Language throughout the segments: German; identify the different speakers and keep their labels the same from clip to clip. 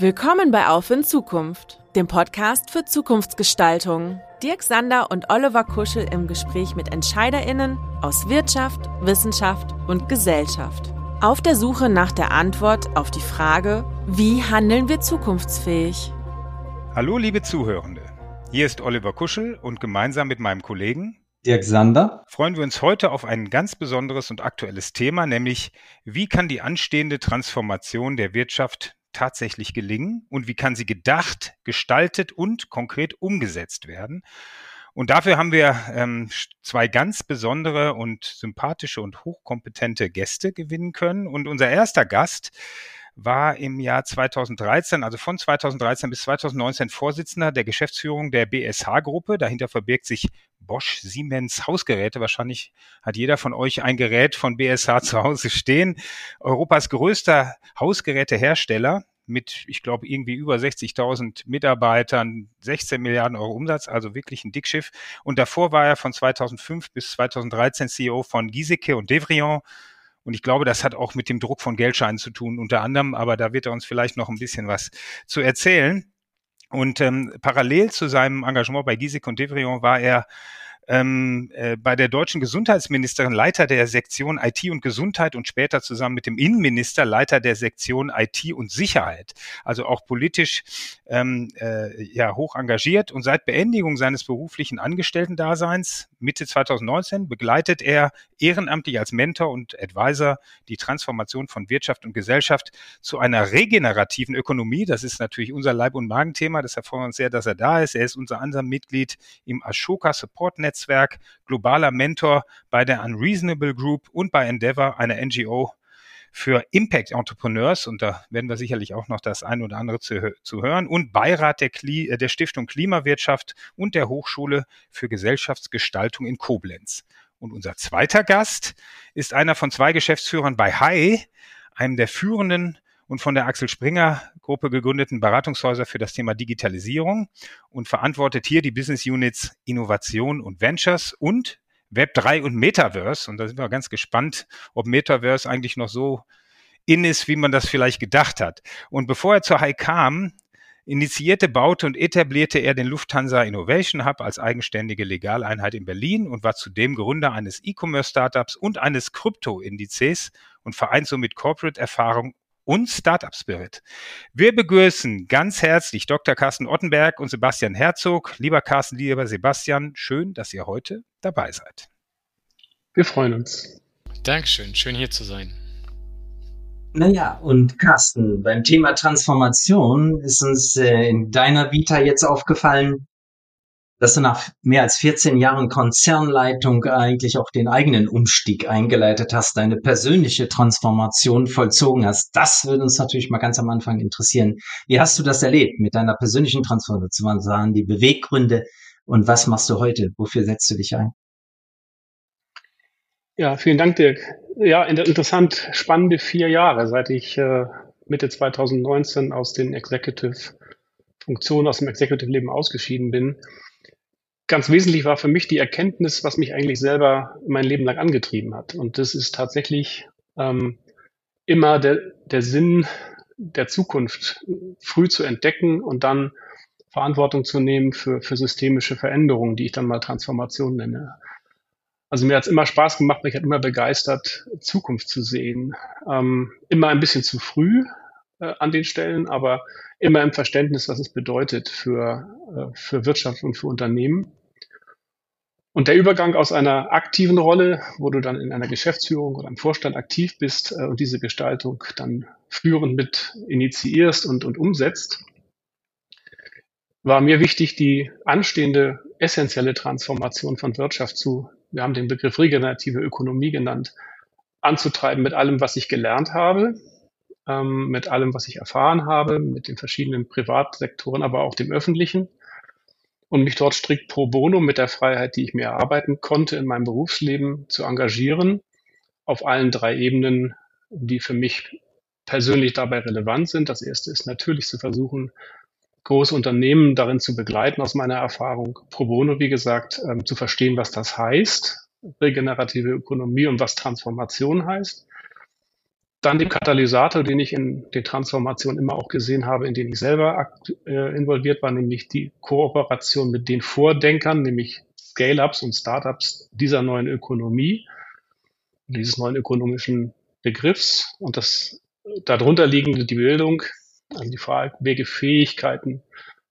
Speaker 1: Willkommen bei Auf in Zukunft, dem Podcast für Zukunftsgestaltung. Dirk Sander und Oliver Kuschel im Gespräch mit EntscheiderInnen aus Wirtschaft, Wissenschaft und Gesellschaft. Auf der Suche nach der Antwort auf die Frage, wie handeln wir zukunftsfähig?
Speaker 2: Hallo, liebe Zuhörende. Hier ist Oliver Kuschel und gemeinsam mit meinem Kollegen
Speaker 3: Dirk Sander.
Speaker 2: Freuen wir uns heute auf ein ganz besonderes und aktuelles Thema, nämlich wie kann die anstehende Transformation der Wirtschaft tatsächlich gelingen und wie kann sie gedacht, gestaltet und konkret umgesetzt werden. Und dafür haben wir ähm, zwei ganz besondere und sympathische und hochkompetente Gäste gewinnen können. Und unser erster Gast war im Jahr 2013, also von 2013 bis 2019 Vorsitzender der Geschäftsführung der BSH-Gruppe. Dahinter verbirgt sich Bosch, Siemens, Hausgeräte. Wahrscheinlich hat jeder von euch ein Gerät von BSH zu Hause stehen. Europas größter Hausgerätehersteller mit, ich glaube, irgendwie über 60.000 Mitarbeitern, 16 Milliarden Euro Umsatz, also wirklich ein Dickschiff. Und davor war er von 2005 bis 2013 CEO von Giesecke und Devrion und ich glaube, das hat auch mit dem Druck von Geldscheinen zu tun, unter anderem, aber da wird er uns vielleicht noch ein bisschen was zu erzählen. Und ähm, parallel zu seinem Engagement bei Giesecke und Devrion war er ähm, äh, bei der deutschen Gesundheitsministerin Leiter der Sektion IT und Gesundheit und später zusammen mit dem Innenminister Leiter der Sektion IT und Sicherheit. Also auch politisch ähm, äh, ja, hoch engagiert. Und seit Beendigung seines beruflichen Angestellten-Daseins Mitte 2019 begleitet er ehrenamtlich als Mentor und Advisor die Transformation von Wirtschaft und Gesellschaft zu einer regenerativen Ökonomie. Das ist natürlich unser Leib- und Magenthema. Deshalb freuen wir uns sehr, dass er da ist. Er ist unter anderem Mitglied im Ashoka Support Netz Netzwerk, globaler Mentor bei der Unreasonable Group und bei Endeavor, einer NGO für Impact Entrepreneurs, und da werden wir sicherlich auch noch das ein oder andere zu, zu hören, und Beirat der, Kli äh, der Stiftung Klimawirtschaft und der Hochschule für Gesellschaftsgestaltung in Koblenz. Und unser zweiter Gast ist einer von zwei Geschäftsführern bei HAI, einem der führenden und von der Axel Springer Gruppe gegründeten Beratungshäuser für das Thema Digitalisierung und verantwortet hier die Business Units Innovation und Ventures und Web3 und Metaverse. Und da sind wir ganz gespannt, ob Metaverse eigentlich noch so in ist, wie man das vielleicht gedacht hat. Und bevor er zur High kam, initiierte, baute und etablierte er den Lufthansa Innovation Hub als eigenständige Legaleinheit in Berlin und war zudem Gründer eines E-Commerce-Startups und eines Krypto-Indizes und vereint somit Corporate-Erfahrung und Startup Spirit. Wir begrüßen ganz herzlich Dr. Carsten Ottenberg und Sebastian Herzog. Lieber Carsten, lieber Sebastian, schön, dass ihr heute dabei seid.
Speaker 4: Wir freuen uns.
Speaker 5: Dankeschön, schön hier zu sein.
Speaker 3: Naja, und Carsten, beim Thema Transformation ist uns äh, in deiner Vita jetzt aufgefallen, dass du nach mehr als 14 Jahren Konzernleitung eigentlich auch den eigenen Umstieg eingeleitet hast, deine persönliche Transformation vollzogen hast. Das würde uns natürlich mal ganz am Anfang interessieren. Wie hast du das erlebt mit deiner persönlichen Transformation? Was die Beweggründe und was machst du heute? Wofür setzt du dich ein?
Speaker 4: Ja, vielen Dank, Dirk. Ja, interessant, spannende vier Jahre, seit ich äh, Mitte 2019 aus den Executive Funktionen, aus dem Executive Leben ausgeschieden bin ganz wesentlich war für mich die Erkenntnis, was mich eigentlich selber mein Leben lang angetrieben hat. Und das ist tatsächlich ähm, immer der, der Sinn der Zukunft früh zu entdecken und dann Verantwortung zu nehmen für, für systemische Veränderungen, die ich dann mal Transformation nenne. Also mir hat es immer Spaß gemacht, mich hat immer begeistert, Zukunft zu sehen. Ähm, immer ein bisschen zu früh äh, an den Stellen, aber immer im Verständnis, was es bedeutet für, äh, für Wirtschaft und für Unternehmen. Und der Übergang aus einer aktiven Rolle, wo du dann in einer Geschäftsführung oder im Vorstand aktiv bist äh, und diese Gestaltung dann führend mit initiierst und, und umsetzt, war mir wichtig, die anstehende essentielle Transformation von Wirtschaft zu, wir haben den Begriff regenerative Ökonomie genannt, anzutreiben mit allem, was ich gelernt habe, ähm, mit allem, was ich erfahren habe, mit den verschiedenen Privatsektoren, aber auch dem öffentlichen und mich dort strikt pro bono mit der Freiheit, die ich mir erarbeiten konnte in meinem Berufsleben, zu engagieren, auf allen drei Ebenen, die für mich persönlich dabei relevant sind. Das erste ist natürlich zu versuchen, große Unternehmen darin zu begleiten, aus meiner Erfahrung pro bono, wie gesagt, ähm, zu verstehen, was das heißt, regenerative Ökonomie und was Transformation heißt dann dem Katalysator, den ich in den Transformationen immer auch gesehen habe, in denen ich selber äh, involviert war, nämlich die Kooperation mit den Vordenkern, nämlich Scale-ups und Startups dieser neuen Ökonomie, dieses neuen ökonomischen Begriffs und das darunter liegende die Bildung, also die Frage, welche Fähigkeiten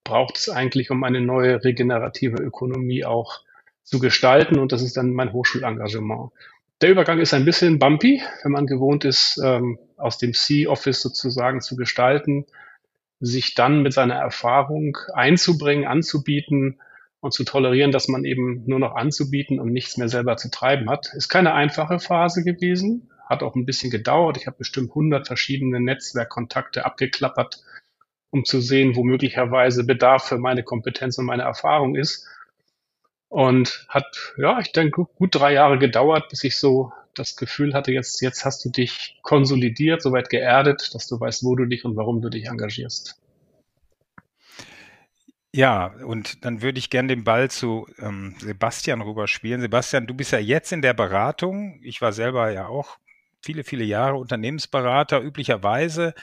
Speaker 4: braucht es eigentlich, um eine neue regenerative Ökonomie auch zu gestalten und das ist dann mein Hochschulengagement. Der Übergang ist ein bisschen bumpy, wenn man gewohnt ist, ähm, aus dem C-Office sozusagen zu gestalten, sich dann mit seiner Erfahrung einzubringen, anzubieten und zu tolerieren, dass man eben nur noch anzubieten und nichts mehr selber zu treiben hat. Ist keine einfache Phase gewesen, hat auch ein bisschen gedauert. Ich habe bestimmt 100 verschiedene Netzwerkkontakte abgeklappert, um zu sehen, wo möglicherweise Bedarf für meine Kompetenz und meine Erfahrung ist. Und hat, ja, ich denke, gut drei Jahre gedauert, bis ich so das Gefühl hatte, jetzt, jetzt hast du dich konsolidiert, soweit geerdet, dass du weißt, wo du dich und warum du dich engagierst.
Speaker 2: Ja, und dann würde ich gerne den Ball zu ähm, Sebastian rüberspielen. Sebastian, du bist ja jetzt in der Beratung. Ich war selber ja auch viele, viele Jahre Unternehmensberater. Üblicherweise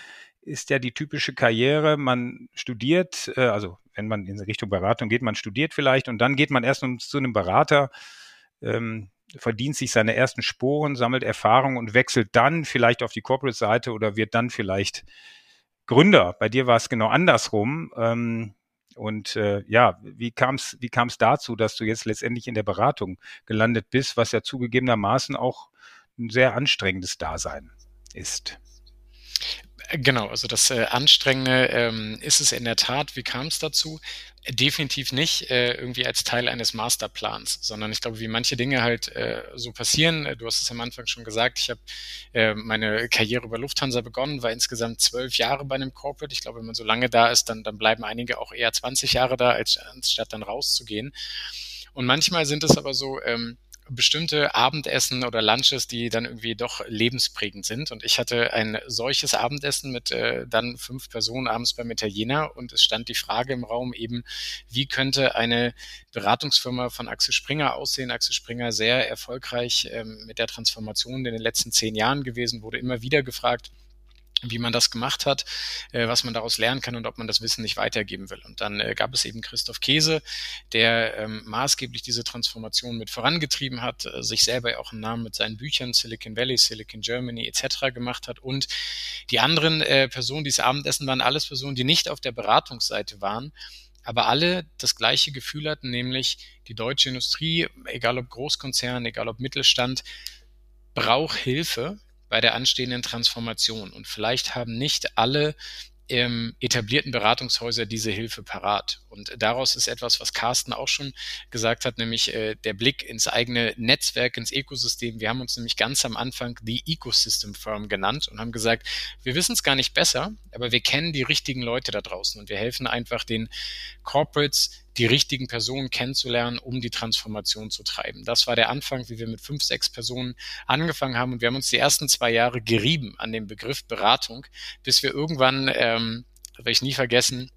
Speaker 2: ist ja die typische Karriere, man studiert, äh, also wenn man in Richtung Beratung geht, man studiert vielleicht und dann geht man erst zu einem Berater, ähm, verdient sich seine ersten Sporen, sammelt Erfahrung und wechselt dann vielleicht auf die Corporate-Seite oder wird dann vielleicht Gründer. Bei dir war es genau andersrum. Ähm, und äh, ja, wie kam es wie kam's dazu, dass du jetzt letztendlich in der Beratung gelandet bist, was ja zugegebenermaßen auch ein sehr anstrengendes Dasein ist?
Speaker 5: Genau, also das äh, Anstrengende ähm, ist es in der Tat. Wie kam es dazu? Definitiv nicht äh, irgendwie als Teil eines Masterplans, sondern ich glaube, wie manche Dinge halt äh, so passieren. Äh, du hast es am Anfang schon gesagt, ich habe äh, meine Karriere über Lufthansa begonnen, war insgesamt zwölf Jahre bei einem Corporate. Ich glaube, wenn man so lange da ist, dann, dann bleiben einige auch eher 20 Jahre da, als anstatt dann rauszugehen. Und manchmal sind es aber so, ähm, bestimmte Abendessen oder Lunches, die dann irgendwie doch lebensprägend sind. Und ich hatte ein solches Abendessen mit äh, dann fünf Personen abends beim Italiener und es stand die Frage im Raum eben, wie könnte eine Beratungsfirma von Axel Springer aussehen? Axel Springer sehr erfolgreich ähm, mit der Transformation in den letzten zehn Jahren gewesen, wurde immer wieder gefragt, wie man das gemacht hat, äh, was man daraus lernen kann und ob man das Wissen nicht weitergeben will. Und dann äh, gab es eben Christoph Käse, der ähm, maßgeblich diese Transformation mit vorangetrieben hat, äh, sich selber auch einen Namen mit seinen Büchern Silicon Valley, Silicon Germany etc. gemacht hat. Und die anderen äh, Personen dieses Abendessen waren alles Personen, die nicht auf der Beratungsseite waren, aber alle das gleiche Gefühl hatten, nämlich die deutsche Industrie, egal ob Großkonzern, egal ob Mittelstand, braucht Hilfe bei der anstehenden Transformation. Und vielleicht haben nicht alle ähm, etablierten Beratungshäuser diese Hilfe parat. Und daraus ist etwas, was Carsten auch schon gesagt hat, nämlich äh, der Blick ins eigene Netzwerk, ins Ökosystem. Wir haben uns nämlich ganz am Anfang die Ecosystem Firm genannt und haben gesagt, wir wissen es gar nicht besser, aber wir kennen die richtigen Leute da draußen und wir helfen einfach den Corporates, die richtigen Personen kennenzulernen, um die Transformation zu treiben. Das war der Anfang, wie wir mit fünf, sechs Personen angefangen haben und wir haben uns die ersten zwei Jahre gerieben an dem Begriff Beratung, bis wir irgendwann, ähm, werde ich nie vergessen,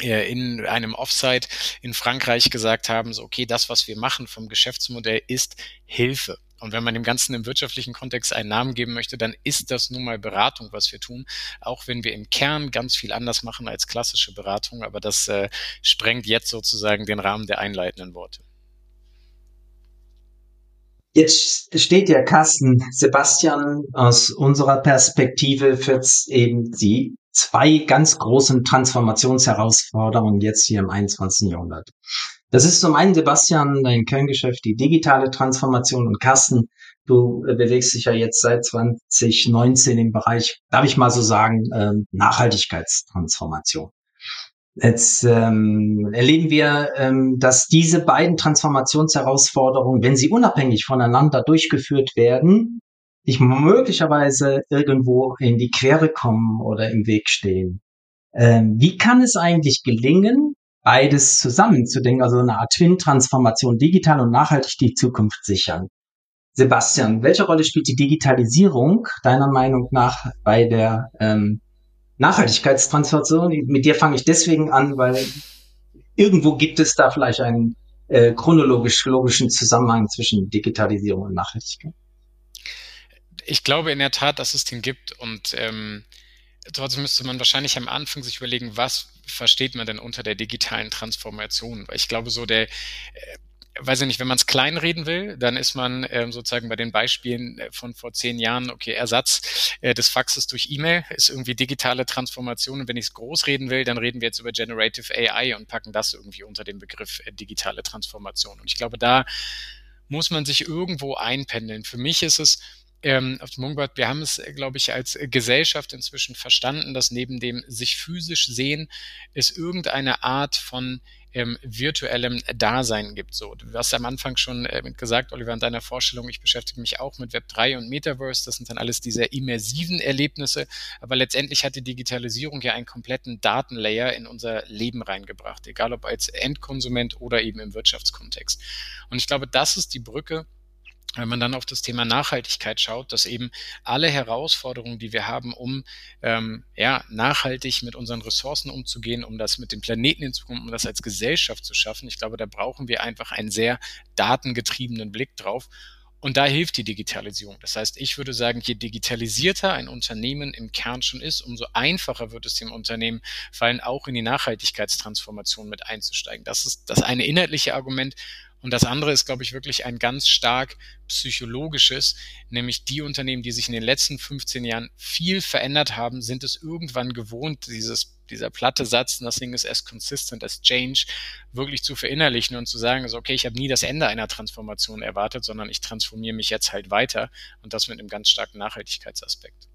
Speaker 5: äh, in einem Offsite in Frankreich gesagt haben, so okay, das, was wir machen vom Geschäftsmodell ist Hilfe. Und wenn man dem Ganzen im wirtschaftlichen Kontext einen Namen geben möchte, dann ist das nun mal Beratung, was wir tun, auch wenn wir im Kern ganz viel anders machen als klassische Beratung. Aber das äh, sprengt jetzt sozusagen den Rahmen der einleitenden Worte.
Speaker 3: Jetzt steht ja Carsten Sebastian aus unserer Perspektive für eben die zwei ganz großen Transformationsherausforderungen jetzt hier im 21. Jahrhundert. Das ist zum einen, Sebastian, dein Kerngeschäft, die digitale Transformation und Carsten, du äh, bewegst dich ja jetzt seit 2019 im Bereich, darf ich mal so sagen, ähm, Nachhaltigkeitstransformation. Jetzt ähm, erleben wir, ähm, dass diese beiden Transformationsherausforderungen, wenn sie unabhängig voneinander durchgeführt werden, nicht möglicherweise irgendwo in die Quere kommen oder im Weg stehen. Ähm, wie kann es eigentlich gelingen, beides zusammenzudenken, also eine Art Twin-Transformation, digital und nachhaltig die Zukunft sichern. Sebastian, welche Rolle spielt die Digitalisierung deiner Meinung nach bei der ähm, Nachhaltigkeitstransformation? Mit dir fange ich deswegen an, weil irgendwo gibt es da vielleicht einen äh, chronologisch logischen Zusammenhang zwischen Digitalisierung und Nachhaltigkeit.
Speaker 5: ich glaube in der Tat, dass es den gibt und ähm, trotzdem müsste man wahrscheinlich am Anfang sich überlegen, was versteht man denn unter der digitalen Transformation? Weil ich glaube, so der, äh, weiß ich nicht, wenn man es kleinreden will, dann ist man ähm, sozusagen bei den Beispielen äh, von vor zehn Jahren, okay, Ersatz äh, des Faxes durch E-Mail ist irgendwie digitale Transformation. Und wenn ich es groß reden will, dann reden wir jetzt über Generative AI und packen das irgendwie unter den Begriff äh, digitale Transformation. Und ich glaube, da muss man sich irgendwo einpendeln. Für mich ist es, ähm, auf dem Moonbird, wir haben es, äh, glaube ich, als Gesellschaft inzwischen verstanden, dass neben dem sich physisch sehen es irgendeine Art von ähm, virtuellem Dasein gibt. So, du hast am Anfang schon äh, gesagt, Oliver, in deiner Vorstellung, ich beschäftige mich auch mit Web 3 und Metaverse. Das sind dann alles diese immersiven Erlebnisse. Aber letztendlich hat die Digitalisierung ja einen kompletten Datenlayer in unser Leben reingebracht, egal ob als Endkonsument oder eben im Wirtschaftskontext. Und ich glaube, das ist die Brücke, wenn man dann auf das Thema Nachhaltigkeit schaut, dass eben alle Herausforderungen, die wir haben, um ähm, ja, nachhaltig mit unseren Ressourcen umzugehen, um das mit dem Planeten hinzukommen, um das als Gesellschaft zu schaffen, ich glaube, da brauchen wir einfach einen sehr datengetriebenen Blick drauf. Und da hilft die Digitalisierung. Das heißt, ich würde sagen, je digitalisierter ein Unternehmen im Kern schon ist, umso einfacher wird es dem Unternehmen fallen, auch in die Nachhaltigkeitstransformation mit einzusteigen. Das ist das eine inhaltliche Argument. Und das andere ist, glaube ich, wirklich ein ganz stark psychologisches, nämlich die Unternehmen, die sich in den letzten 15 Jahren viel verändert haben, sind es irgendwann gewohnt, dieses, dieser platte Satz, nothing is as consistent as change, wirklich zu verinnerlichen und zu sagen, also, okay, ich habe nie das Ende einer Transformation erwartet, sondern ich transformiere mich jetzt halt weiter und das mit einem ganz starken Nachhaltigkeitsaspekt.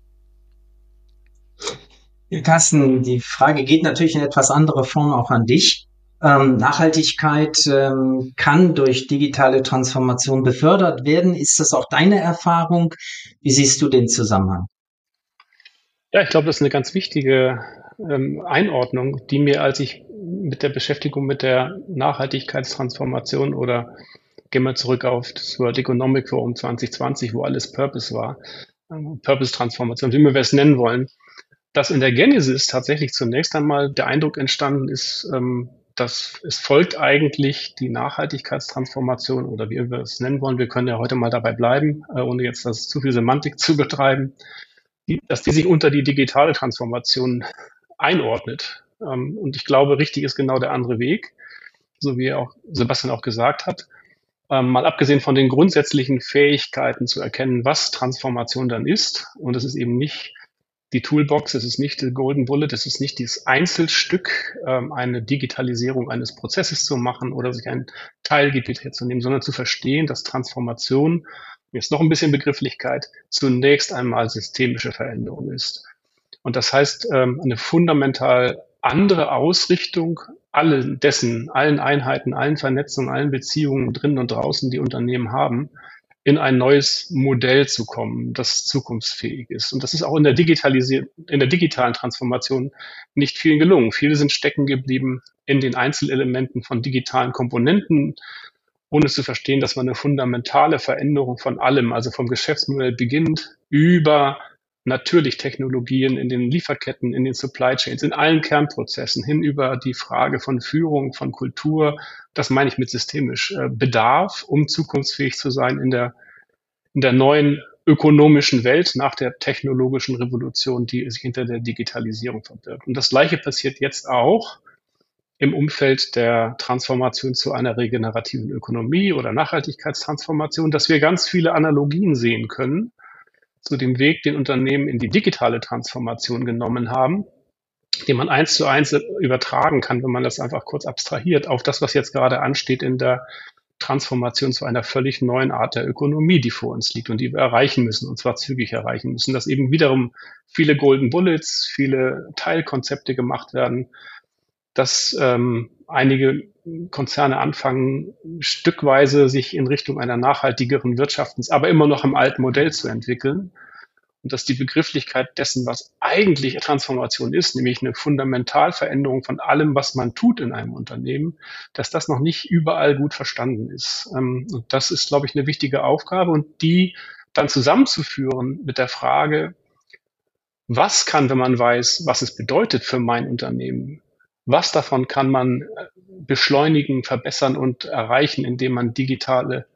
Speaker 3: Carsten, die Frage geht natürlich in etwas andere Form auch an dich. Ähm, Nachhaltigkeit ähm, kann durch digitale Transformation befördert werden. Ist das auch deine Erfahrung? Wie siehst du den Zusammenhang?
Speaker 4: Ja, ich glaube, das ist eine ganz wichtige ähm, Einordnung, die mir, als ich mit der Beschäftigung mit der Nachhaltigkeitstransformation oder gehen wir zurück auf das World Economic Forum 2020, wo alles Purpose war, ähm, Purpose-Transformation, wie wir es nennen wollen, dass in der Genesis tatsächlich zunächst einmal der Eindruck entstanden ist, ähm, das, es folgt eigentlich die Nachhaltigkeitstransformation oder wie wir es nennen wollen. Wir können ja heute mal dabei bleiben, äh, ohne jetzt das zu viel Semantik zu betreiben, die, dass die sich unter die digitale Transformation einordnet. Ähm, und ich glaube, richtig ist genau der andere Weg, so wie auch Sebastian auch gesagt hat. Ähm, mal abgesehen von den grundsätzlichen Fähigkeiten zu erkennen, was Transformation dann ist. Und es ist eben nicht die Toolbox, es ist nicht die Golden Bullet, es ist nicht dieses Einzelstück, ähm, eine Digitalisierung eines Prozesses zu machen oder sich ein Teilgebiet herzunehmen, sondern zu verstehen, dass Transformation, jetzt noch ein bisschen Begrifflichkeit, zunächst einmal systemische Veränderung ist. Und das heißt, ähm, eine fundamental andere Ausrichtung allen dessen, allen Einheiten, allen Vernetzungen, allen Beziehungen drinnen und draußen, die Unternehmen haben, in ein neues Modell zu kommen, das zukunftsfähig ist. Und das ist auch in der Digitalisierung, in der digitalen Transformation nicht vielen gelungen. Viele sind stecken geblieben in den Einzelelementen von digitalen Komponenten, ohne zu verstehen, dass man eine fundamentale Veränderung von allem, also vom Geschäftsmodell beginnt, über natürlich Technologien in den Lieferketten, in den Supply Chains, in allen Kernprozessen hin über die Frage von Führung, von Kultur, das meine ich mit systemisch, äh, Bedarf, um zukunftsfähig zu sein in der, in der neuen ökonomischen Welt nach der technologischen Revolution, die sich hinter der Digitalisierung verbirgt. Und das Gleiche passiert jetzt auch im Umfeld der Transformation zu einer regenerativen Ökonomie oder Nachhaltigkeitstransformation, dass wir ganz viele Analogien sehen können zu dem Weg, den Unternehmen in die digitale Transformation genommen haben, den man eins zu eins übertragen kann, wenn man das einfach kurz abstrahiert, auf das, was jetzt gerade ansteht in der Transformation zu einer völlig neuen Art der Ökonomie, die vor uns liegt und die wir erreichen müssen, und zwar zügig erreichen müssen, dass eben wiederum viele Golden Bullets, viele Teilkonzepte gemacht werden, dass ähm, einige Konzerne anfangen, stückweise sich in Richtung einer nachhaltigeren Wirtschaftens, aber immer noch im alten Modell zu entwickeln. Und dass die Begrifflichkeit dessen, was eigentlich Transformation ist, nämlich eine Fundamentalveränderung von allem, was man tut in einem Unternehmen, dass das noch nicht überall gut verstanden ist. Ähm, und das ist, glaube ich, eine wichtige Aufgabe und die dann zusammenzuführen mit der Frage, was kann, wenn man weiß, was es bedeutet für mein Unternehmen, was davon kann man äh, beschleunigen, verbessern und erreichen, indem man digitale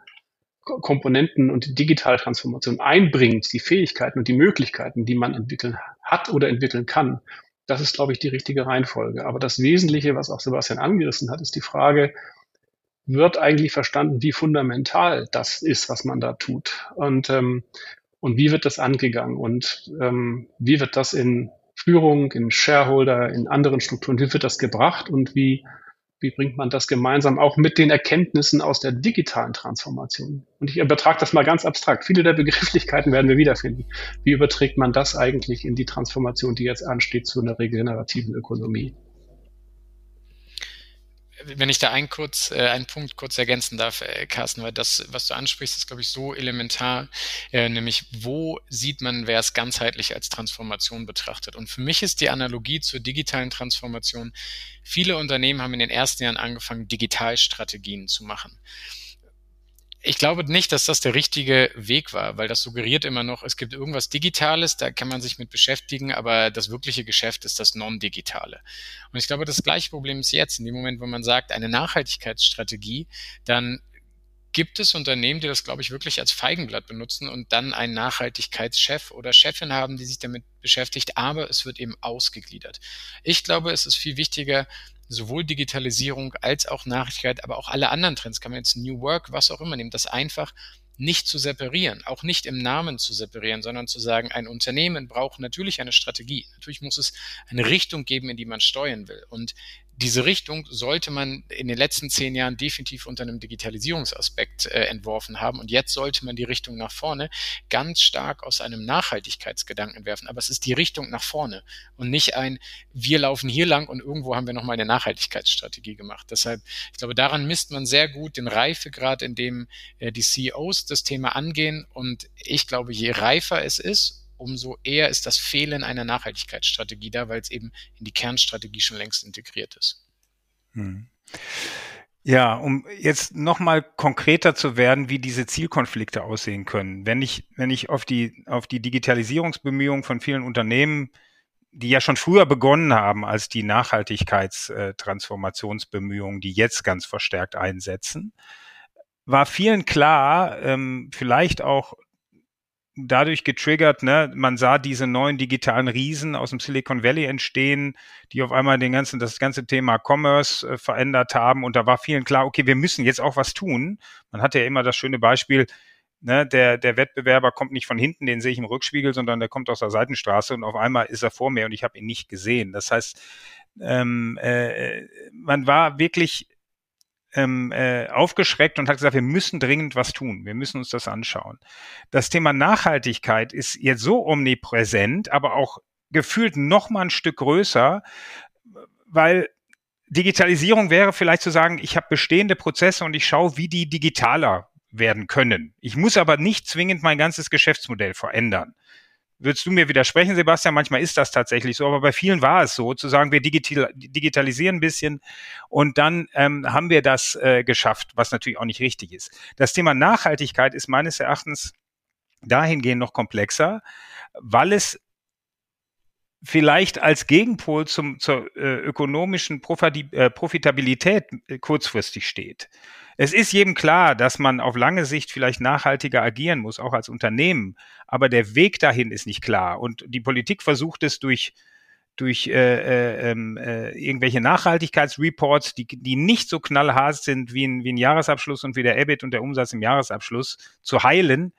Speaker 4: Komponenten und die Digitaltransformation einbringt, die Fähigkeiten und die Möglichkeiten, die man entwickeln hat oder entwickeln kann, das ist, glaube ich, die richtige Reihenfolge. Aber das Wesentliche, was auch Sebastian angerissen hat, ist die Frage, wird eigentlich verstanden, wie fundamental das ist, was man da tut? Und, ähm, und wie wird das angegangen? Und ähm, wie wird das in Führung, in Shareholder, in anderen Strukturen, wie wird das gebracht und wie wie bringt man das gemeinsam auch mit den Erkenntnissen aus der digitalen Transformation? Und ich übertrage das mal ganz abstrakt. Viele der Begrifflichkeiten werden wir wiederfinden. Wie überträgt man das eigentlich in die Transformation, die jetzt ansteht, zu einer regenerativen Ökonomie?
Speaker 5: Wenn ich da einen, kurz, äh, einen Punkt kurz ergänzen darf, äh, Carsten, weil das, was du ansprichst, ist, glaube ich, so elementar, äh, nämlich wo sieht man, wer es ganzheitlich als Transformation betrachtet. Und für mich ist die Analogie zur digitalen Transformation, viele Unternehmen haben in den ersten Jahren angefangen, Digitalstrategien zu machen ich glaube nicht, dass das der richtige Weg war, weil das suggeriert immer noch, es gibt irgendwas Digitales, da kann man sich mit beschäftigen, aber das wirkliche Geschäft ist das Non-Digitale. Und ich glaube, das gleiche Problem ist jetzt, in dem Moment, wo man sagt, eine Nachhaltigkeitsstrategie, dann gibt es Unternehmen, die das, glaube ich, wirklich als Feigenblatt benutzen und dann einen Nachhaltigkeitschef oder Chefin haben, die sich damit beschäftigt, aber es wird eben ausgegliedert. Ich glaube, es ist viel wichtiger, sowohl Digitalisierung als auch Nachhaltigkeit, aber auch alle anderen Trends, kann man jetzt New Work, was auch immer nehmen, das einfach nicht zu separieren, auch nicht im Namen zu separieren, sondern zu sagen, ein Unternehmen braucht natürlich eine Strategie. Natürlich muss es eine Richtung geben, in die man steuern will. Und diese Richtung sollte man in den letzten zehn Jahren definitiv unter einem Digitalisierungsaspekt äh, entworfen haben. Und jetzt sollte man die Richtung nach vorne ganz stark aus einem Nachhaltigkeitsgedanken werfen. Aber es ist die Richtung nach vorne und nicht ein, wir laufen hier lang und irgendwo haben wir nochmal eine Nachhaltigkeitsstrategie gemacht. Deshalb, ich glaube, daran misst man sehr gut den Reifegrad, in dem äh, die CEOs das Thema angehen. Und ich glaube, je reifer es ist, umso eher ist das Fehlen einer Nachhaltigkeitsstrategie da, weil es eben in die Kernstrategie schon längst integriert ist. Hm.
Speaker 2: Ja, um jetzt nochmal konkreter zu werden, wie diese Zielkonflikte aussehen können. Wenn ich, wenn ich auf die, auf die Digitalisierungsbemühungen von vielen Unternehmen, die ja schon früher begonnen haben als die Nachhaltigkeitstransformationsbemühungen, die jetzt ganz verstärkt einsetzen, war vielen klar, ähm, vielleicht auch dadurch getriggert, ne, man sah diese neuen digitalen Riesen aus dem Silicon Valley entstehen, die auf einmal den ganzen, das ganze Thema Commerce äh, verändert haben und da war vielen klar, okay, wir müssen jetzt auch was tun. Man hatte ja immer das schöne Beispiel, ne, der, der Wettbewerber kommt nicht von hinten, den sehe ich im Rückspiegel, sondern der kommt aus der Seitenstraße und auf einmal ist er vor mir und ich habe ihn nicht gesehen. Das heißt, ähm, äh, man war wirklich ähm, äh, aufgeschreckt und hat gesagt, wir müssen dringend was tun. Wir müssen uns das anschauen. Das Thema Nachhaltigkeit ist jetzt so omnipräsent, aber auch gefühlt noch mal ein Stück größer, weil Digitalisierung wäre vielleicht zu sagen, ich habe bestehende Prozesse und ich schaue, wie die digitaler werden können. Ich muss aber nicht zwingend mein ganzes Geschäftsmodell verändern würdest du mir widersprechen, Sebastian? Manchmal ist das tatsächlich so, aber bei vielen war es so, zu sagen, wir digital, digitalisieren ein bisschen und dann ähm, haben wir das äh, geschafft, was natürlich auch nicht richtig ist. Das Thema Nachhaltigkeit ist meines Erachtens dahingehend noch komplexer, weil es vielleicht als Gegenpol zum, zur äh, ökonomischen äh, Profitabilität äh, kurzfristig steht. Es ist jedem klar, dass man auf lange Sicht vielleicht nachhaltiger agieren muss, auch als Unternehmen. Aber der Weg dahin ist nicht klar. Und die Politik versucht es durch durch äh, äh, ähm, äh, irgendwelche Nachhaltigkeitsreports, die, die nicht so knallhart sind wie ein, wie ein Jahresabschluss und wie der EBIT und der Umsatz im Jahresabschluss, zu heilen,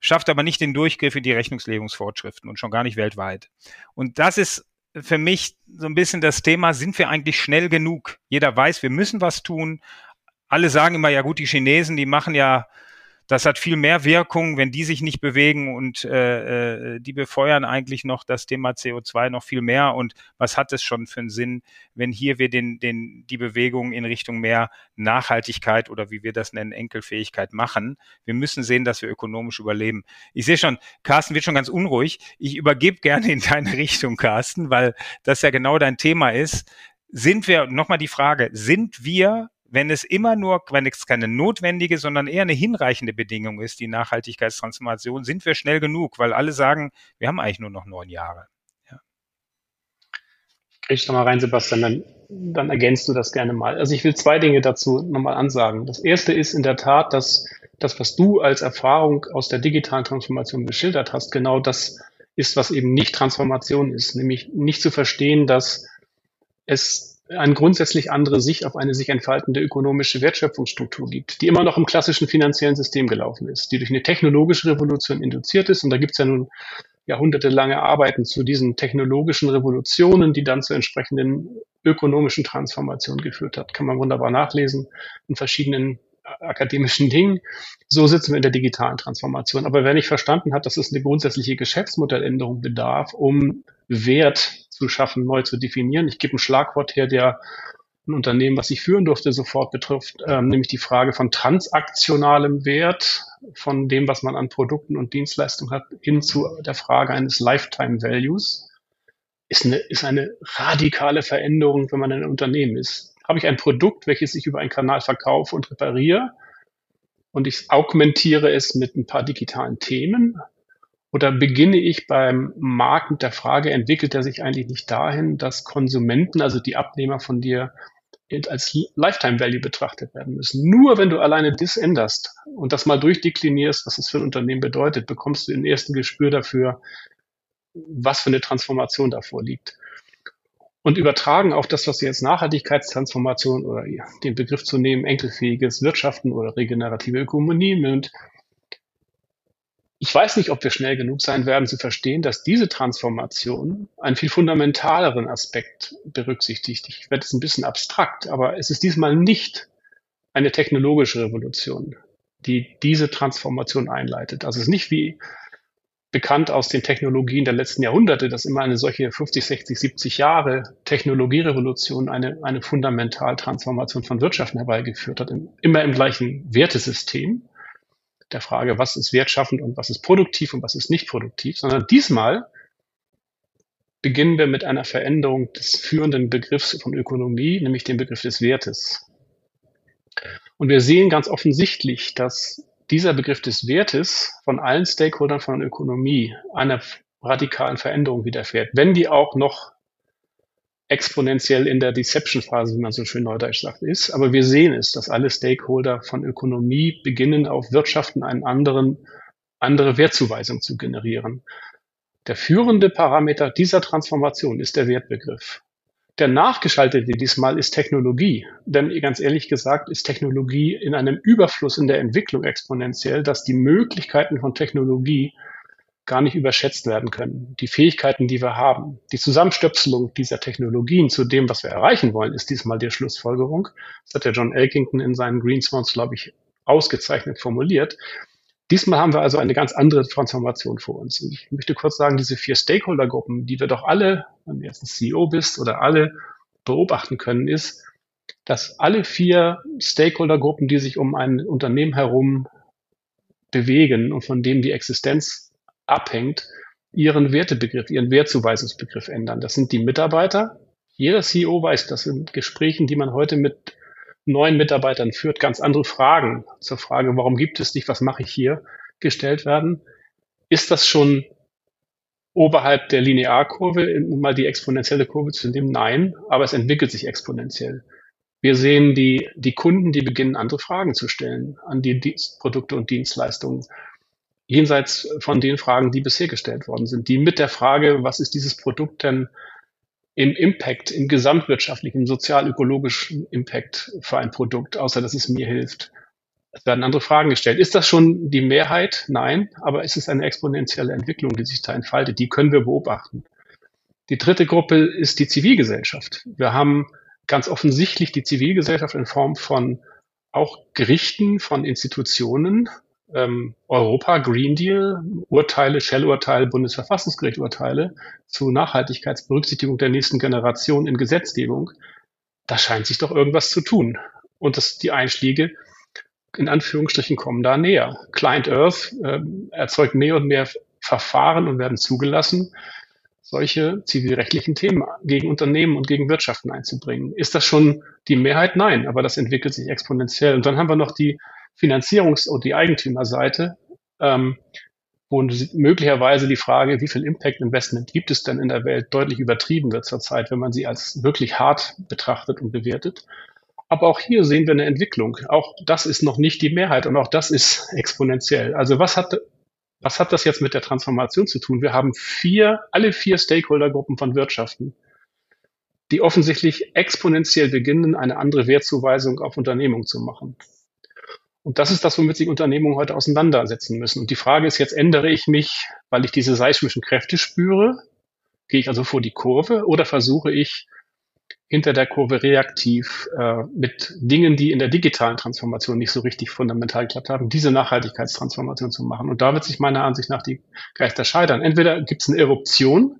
Speaker 2: schafft aber nicht den Durchgriff in die Rechnungslegungsvorschriften und schon gar nicht weltweit. Und das ist für mich so ein bisschen das Thema, sind wir eigentlich schnell genug? Jeder weiß, wir müssen was tun, alle sagen immer, ja gut, die Chinesen, die machen ja, das hat viel mehr Wirkung, wenn die sich nicht bewegen und äh, äh die befeuern eigentlich noch das Thema CO2 noch viel mehr. Und was hat es schon für einen Sinn, wenn hier wir den, den, die Bewegung in Richtung mehr Nachhaltigkeit oder wie wir das nennen, Enkelfähigkeit machen? Wir müssen sehen, dass wir ökonomisch überleben. Ich sehe schon, Carsten wird schon ganz unruhig. Ich übergebe gerne in deine Richtung, Carsten, weil das ja genau dein Thema ist. Sind wir, nochmal die Frage, sind wir wenn es immer nur, wenn es keine notwendige, sondern eher eine hinreichende Bedingung ist, die Nachhaltigkeitstransformation, sind wir schnell genug, weil alle sagen, wir haben eigentlich nur noch neun Jahre. Ja.
Speaker 4: Ich noch mal rein, Sebastian, dann, dann ergänzt du das gerne mal. Also ich will zwei Dinge dazu nochmal ansagen. Das erste ist in der Tat, dass das, was du als Erfahrung aus der digitalen Transformation geschildert hast, genau das ist, was eben nicht Transformation ist, nämlich nicht zu verstehen, dass es eine grundsätzlich andere Sicht auf eine sich entfaltende ökonomische Wertschöpfungsstruktur gibt, die immer noch im klassischen finanziellen System gelaufen ist, die durch eine technologische Revolution induziert ist. Und da gibt es ja nun jahrhundertelange Arbeiten zu diesen technologischen Revolutionen, die dann zu entsprechenden ökonomischen Transformationen geführt hat. Kann man wunderbar nachlesen in verschiedenen akademischen Dingen. So sitzen wir in der digitalen Transformation. Aber wer nicht verstanden hat, dass es eine grundsätzliche Geschäftsmodelländerung bedarf, um Wert zu schaffen, neu zu definieren. Ich gebe ein Schlagwort her, der ein Unternehmen, was ich führen durfte, sofort betrifft, ähm, nämlich die Frage von transaktionalem Wert, von dem, was man an Produkten und Dienstleistungen hat, hin zu der Frage eines Lifetime Values, ist eine, ist eine radikale Veränderung, wenn man ein Unternehmen ist. Habe ich ein Produkt, welches ich über einen Kanal verkaufe und repariere und ich augmentiere es mit ein paar digitalen Themen, oder beginne ich beim Markt mit der Frage, entwickelt er sich eigentlich nicht dahin, dass Konsumenten, also die Abnehmer von dir, als Lifetime Value betrachtet werden müssen. Nur wenn du alleine das änderst und das mal durchdeklinierst, was das für ein Unternehmen bedeutet, bekommst du den ersten Gespür dafür, was für eine Transformation davor liegt. Und übertragen auf das, was du jetzt Nachhaltigkeitstransformation oder den Begriff zu nehmen, enkelfähiges Wirtschaften oder regenerative Ökonomie nimmt, ich weiß nicht, ob wir schnell genug sein werden zu verstehen, dass diese Transformation einen viel fundamentaleren Aspekt berücksichtigt. Ich werde es ein bisschen abstrakt, aber es ist diesmal nicht eine technologische Revolution, die diese Transformation einleitet. Also es ist nicht wie bekannt aus den Technologien der letzten Jahrhunderte, dass immer eine solche 50, 60, 70 Jahre Technologierevolution eine, eine Fundamentaltransformation von Wirtschaften herbeigeführt hat, immer im gleichen Wertesystem der Frage, was ist wertschaffend und was ist produktiv und was ist nicht produktiv, sondern diesmal beginnen wir mit einer Veränderung des führenden Begriffs von Ökonomie, nämlich dem Begriff des Wertes. Und wir sehen ganz offensichtlich, dass dieser Begriff des Wertes von allen Stakeholdern von Ökonomie einer radikalen Veränderung widerfährt, wenn die auch noch exponentiell in der Deception-Phase, wie man so schön neudeutsch sagt, ist. Aber wir sehen es, dass alle Stakeholder von Ökonomie beginnen, auf Wirtschaften einen anderen, andere Wertzuweisung zu generieren. Der führende Parameter dieser Transformation ist der Wertbegriff. Der nachgeschaltete diesmal ist Technologie. Denn ganz ehrlich gesagt ist Technologie in einem Überfluss in der Entwicklung exponentiell, dass die Möglichkeiten von Technologie gar nicht überschätzt werden können. Die Fähigkeiten, die wir haben, die Zusammenstöpselung dieser Technologien zu dem, was wir erreichen wollen, ist diesmal die Schlussfolgerung. Das hat der John Elkington in seinen Green Swans, glaube ich, ausgezeichnet formuliert. Diesmal haben wir also eine ganz andere Transformation vor uns. Und ich möchte kurz sagen, diese vier Stakeholder-Gruppen, die wir doch alle, wenn du jetzt ein CEO bist oder alle beobachten können, ist, dass alle vier Stakeholder-Gruppen, die sich um ein Unternehmen herum bewegen und von dem die Existenz abhängt, ihren Wertebegriff, ihren Wertzuweisungsbegriff ändern. Das sind die Mitarbeiter. Jeder CEO weiß, dass in Gesprächen, die man heute mit neuen Mitarbeitern führt, ganz andere Fragen zur Frage, warum gibt es dich, was mache ich hier, gestellt werden. Ist das schon oberhalb der Linearkurve, um mal die exponentielle Kurve zu nehmen? Nein, aber es entwickelt sich exponentiell. Wir sehen die, die Kunden, die beginnen, andere Fragen zu stellen an die Produkte und Dienstleistungen jenseits von den Fragen, die bisher gestellt worden sind, die mit der Frage, was ist dieses Produkt denn im Impact, im gesamtwirtschaftlichen, sozial-ökologischen Impact für ein Produkt, außer dass es mir hilft. Es werden andere Fragen gestellt. Ist das schon die Mehrheit? Nein, aber es ist eine exponentielle Entwicklung, die sich da entfaltet. Die können wir beobachten. Die dritte Gruppe ist die Zivilgesellschaft. Wir haben ganz offensichtlich die Zivilgesellschaft in Form von auch Gerichten, von Institutionen, ähm, Europa, Green Deal, Urteile, Shell-Urteile, Bundesverfassungsgericht-Urteile zu Nachhaltigkeitsberücksichtigung der nächsten Generation in Gesetzgebung, da scheint sich doch irgendwas zu tun. Und das, die Einschläge in Anführungsstrichen kommen da näher. Client Earth äh, erzeugt mehr und mehr Verfahren und werden zugelassen, solche zivilrechtlichen Themen gegen Unternehmen und gegen Wirtschaften einzubringen. Ist das schon die Mehrheit? Nein, aber das entwickelt sich exponentiell. Und dann haben wir noch die Finanzierungs- und die Eigentümerseite, ähm, wo möglicherweise die Frage, wie viel Impact Investment gibt es denn in der Welt, deutlich übertrieben wird zurzeit, wenn man sie als wirklich hart betrachtet und bewertet. Aber auch hier sehen wir eine Entwicklung. Auch das ist noch nicht die Mehrheit und auch das ist exponentiell. Also was hat, was hat das jetzt mit der Transformation zu tun? Wir haben vier, alle vier Stakeholdergruppen von Wirtschaften, die offensichtlich exponentiell beginnen, eine andere Wertzuweisung auf Unternehmung zu machen. Und das ist das, womit sich Unternehmungen heute auseinandersetzen müssen. Und die Frage ist jetzt, ändere ich mich, weil ich diese seismischen Kräfte spüre? Gehe ich also vor die Kurve oder versuche ich, hinter der Kurve reaktiv äh, mit Dingen, die in der digitalen Transformation nicht so richtig fundamental geklappt haben, diese Nachhaltigkeitstransformation zu machen. Und da wird sich meiner Ansicht nach die Geister scheitern. Entweder gibt es eine Eruption,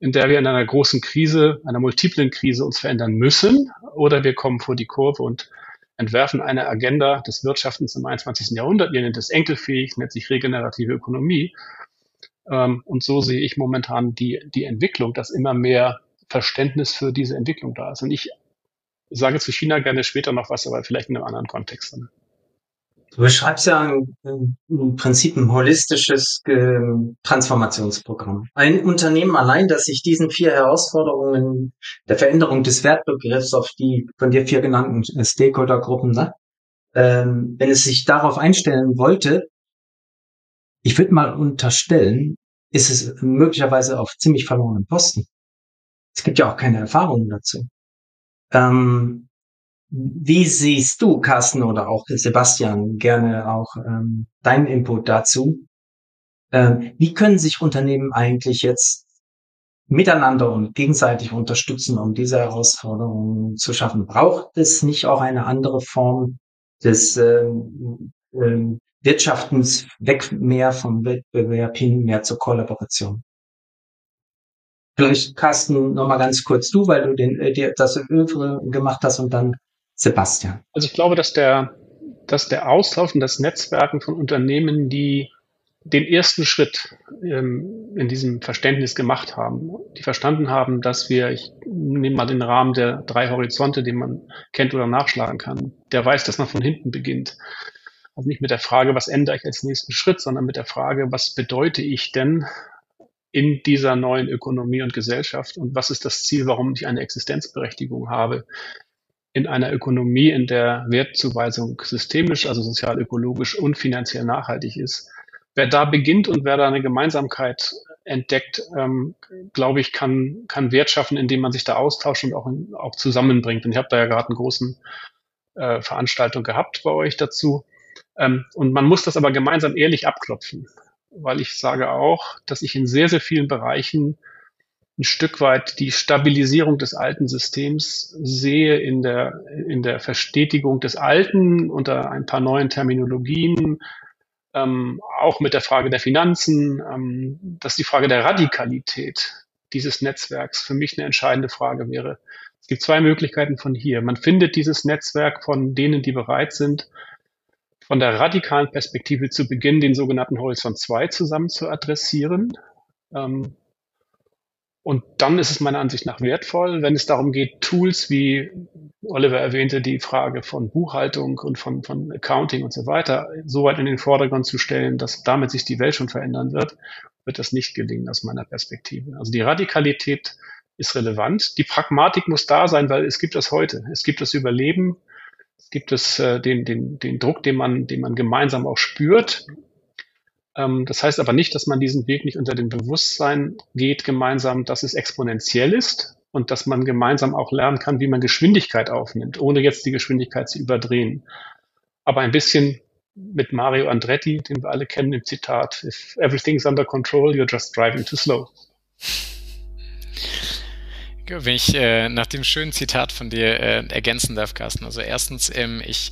Speaker 4: in der wir in einer großen Krise, einer multiplen Krise uns verändern müssen, oder wir kommen vor die Kurve und entwerfen eine Agenda des Wirtschaftens im 21. Jahrhundert. Ihr nennt es enkelfähig, nennt sich regenerative Ökonomie. Ähm, und so sehe ich momentan die, die Entwicklung, dass immer mehr Verständnis für diese Entwicklung da ist. Und ich sage zu China gerne später noch was, aber vielleicht in einem anderen Kontext. Dann.
Speaker 3: Du beschreibst ja im Prinzip ein holistisches Transformationsprogramm. Ein Unternehmen allein, das sich diesen vier Herausforderungen der Veränderung des Wertbegriffs auf die von dir vier genannten Stakeholdergruppen, ne? ähm, wenn es sich darauf einstellen wollte, ich würde mal unterstellen, ist es möglicherweise auf ziemlich verlorenen Posten. Es gibt ja auch keine Erfahrungen dazu. Ähm, wie siehst du, Carsten oder auch Sebastian, gerne auch ähm, deinen Input dazu? Ähm, wie können sich Unternehmen eigentlich jetzt miteinander und gegenseitig unterstützen, um diese Herausforderungen zu schaffen? Braucht es nicht auch eine andere Form des ähm, ähm, Wirtschaftens weg mehr vom Wettbewerb hin mehr zur Kollaboration? Vielleicht Carsten noch mal ganz kurz du, weil du den, äh, dir das Övre gemacht hast und dann Sebastian.
Speaker 4: Also ich glaube, dass der, dass der Austausch und das Netzwerken von Unternehmen, die den ersten Schritt ähm, in diesem Verständnis gemacht haben, die verstanden haben, dass wir, ich nehme mal den Rahmen der drei Horizonte, den man kennt oder nachschlagen kann, der weiß, dass man von hinten beginnt. Also nicht mit der Frage, was ändere ich als nächsten Schritt, sondern mit der Frage, was bedeute ich denn in dieser neuen Ökonomie und Gesellschaft und was ist das Ziel, warum ich eine Existenzberechtigung habe in einer Ökonomie, in der Wertzuweisung systemisch, also sozial, ökologisch und finanziell nachhaltig ist. Wer da beginnt und wer da eine Gemeinsamkeit entdeckt, ähm, glaube ich, kann, kann Wert schaffen, indem man sich da austauscht und auch, auch zusammenbringt. Und ich habe da ja gerade eine großen äh, Veranstaltung gehabt bei euch dazu. Ähm, und man muss das aber gemeinsam ehrlich abklopfen, weil ich sage auch, dass ich in sehr, sehr vielen Bereichen ein Stück weit die Stabilisierung des alten Systems sehe in der, in der Verstetigung des Alten unter ein paar neuen Terminologien, ähm, auch mit der Frage der Finanzen, ähm, dass die Frage der Radikalität dieses Netzwerks für mich eine entscheidende Frage wäre. Es gibt zwei Möglichkeiten von hier. Man findet dieses Netzwerk von denen, die bereit sind, von der radikalen Perspektive zu Beginn den sogenannten Horizont 2 zusammen zu adressieren. Ähm, und dann ist es meiner Ansicht nach wertvoll, wenn es darum geht, Tools wie Oliver erwähnte, die Frage von Buchhaltung und von, von Accounting und so weiter, so weit in den Vordergrund zu stellen, dass damit sich die Welt schon verändern wird, wird das nicht gelingen aus meiner Perspektive. Also die Radikalität ist relevant. Die Pragmatik muss da sein, weil es gibt das heute. Es gibt das Überleben. Es gibt es äh, den, den, den Druck, den man, den man gemeinsam auch spürt. Ähm, das heißt aber nicht, dass man diesen Weg nicht unter dem Bewusstsein geht, gemeinsam, dass es exponentiell ist und dass man gemeinsam auch lernen kann, wie man Geschwindigkeit aufnimmt, ohne jetzt die Geschwindigkeit zu überdrehen. Aber ein bisschen mit Mario Andretti, den wir alle kennen im Zitat, if everything's under control, you're just driving too slow.
Speaker 5: Wenn ich äh, nach dem schönen Zitat von dir äh, ergänzen darf, Carsten. Also erstens, ähm, ich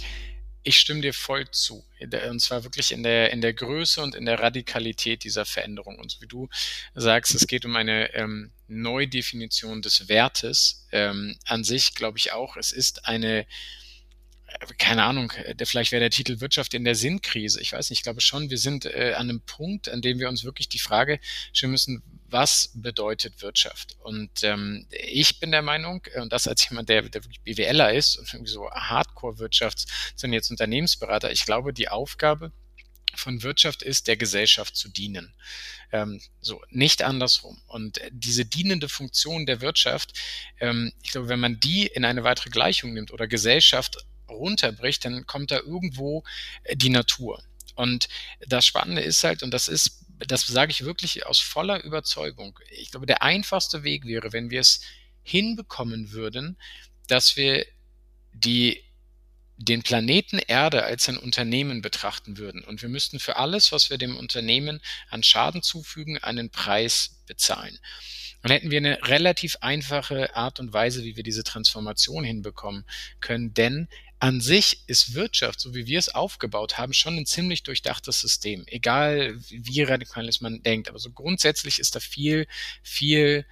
Speaker 5: ich stimme dir voll zu. Und zwar wirklich in der, in der Größe und in der Radikalität dieser Veränderung. Und so wie du sagst, es geht um eine ähm, Neudefinition des Wertes. Ähm, an sich glaube ich auch, es ist eine, äh, keine Ahnung, der, vielleicht wäre der Titel Wirtschaft in der Sinnkrise. Ich weiß nicht, ich glaube schon, wir sind äh, an einem Punkt, an dem wir uns wirklich die Frage stellen müssen, was bedeutet Wirtschaft? Und ähm, ich bin der Meinung, äh, und das als jemand, der, der wirklich BWLer ist und irgendwie so Hardcore-Wirtschafts, sind jetzt Unternehmensberater, ich glaube, die Aufgabe von Wirtschaft ist, der Gesellschaft zu dienen. Ähm, so, nicht andersrum. Und diese dienende Funktion der Wirtschaft, ähm, ich glaube, wenn man die in eine weitere Gleichung nimmt oder Gesellschaft runterbricht, dann kommt da irgendwo äh, die Natur. Und das Spannende ist halt, und das ist, das sage ich wirklich aus voller Überzeugung, ich glaube, der einfachste Weg wäre, wenn wir es hinbekommen würden, dass wir die den Planeten Erde als ein Unternehmen betrachten würden. Und wir müssten für alles, was wir dem Unternehmen an Schaden zufügen, einen Preis bezahlen. Dann hätten wir eine relativ einfache Art und Weise, wie wir diese Transformation hinbekommen können, denn an sich ist Wirtschaft, so wie wir es aufgebaut haben, schon ein ziemlich durchdachtes System. Egal wie radikal man denkt, aber so grundsätzlich ist da viel, viel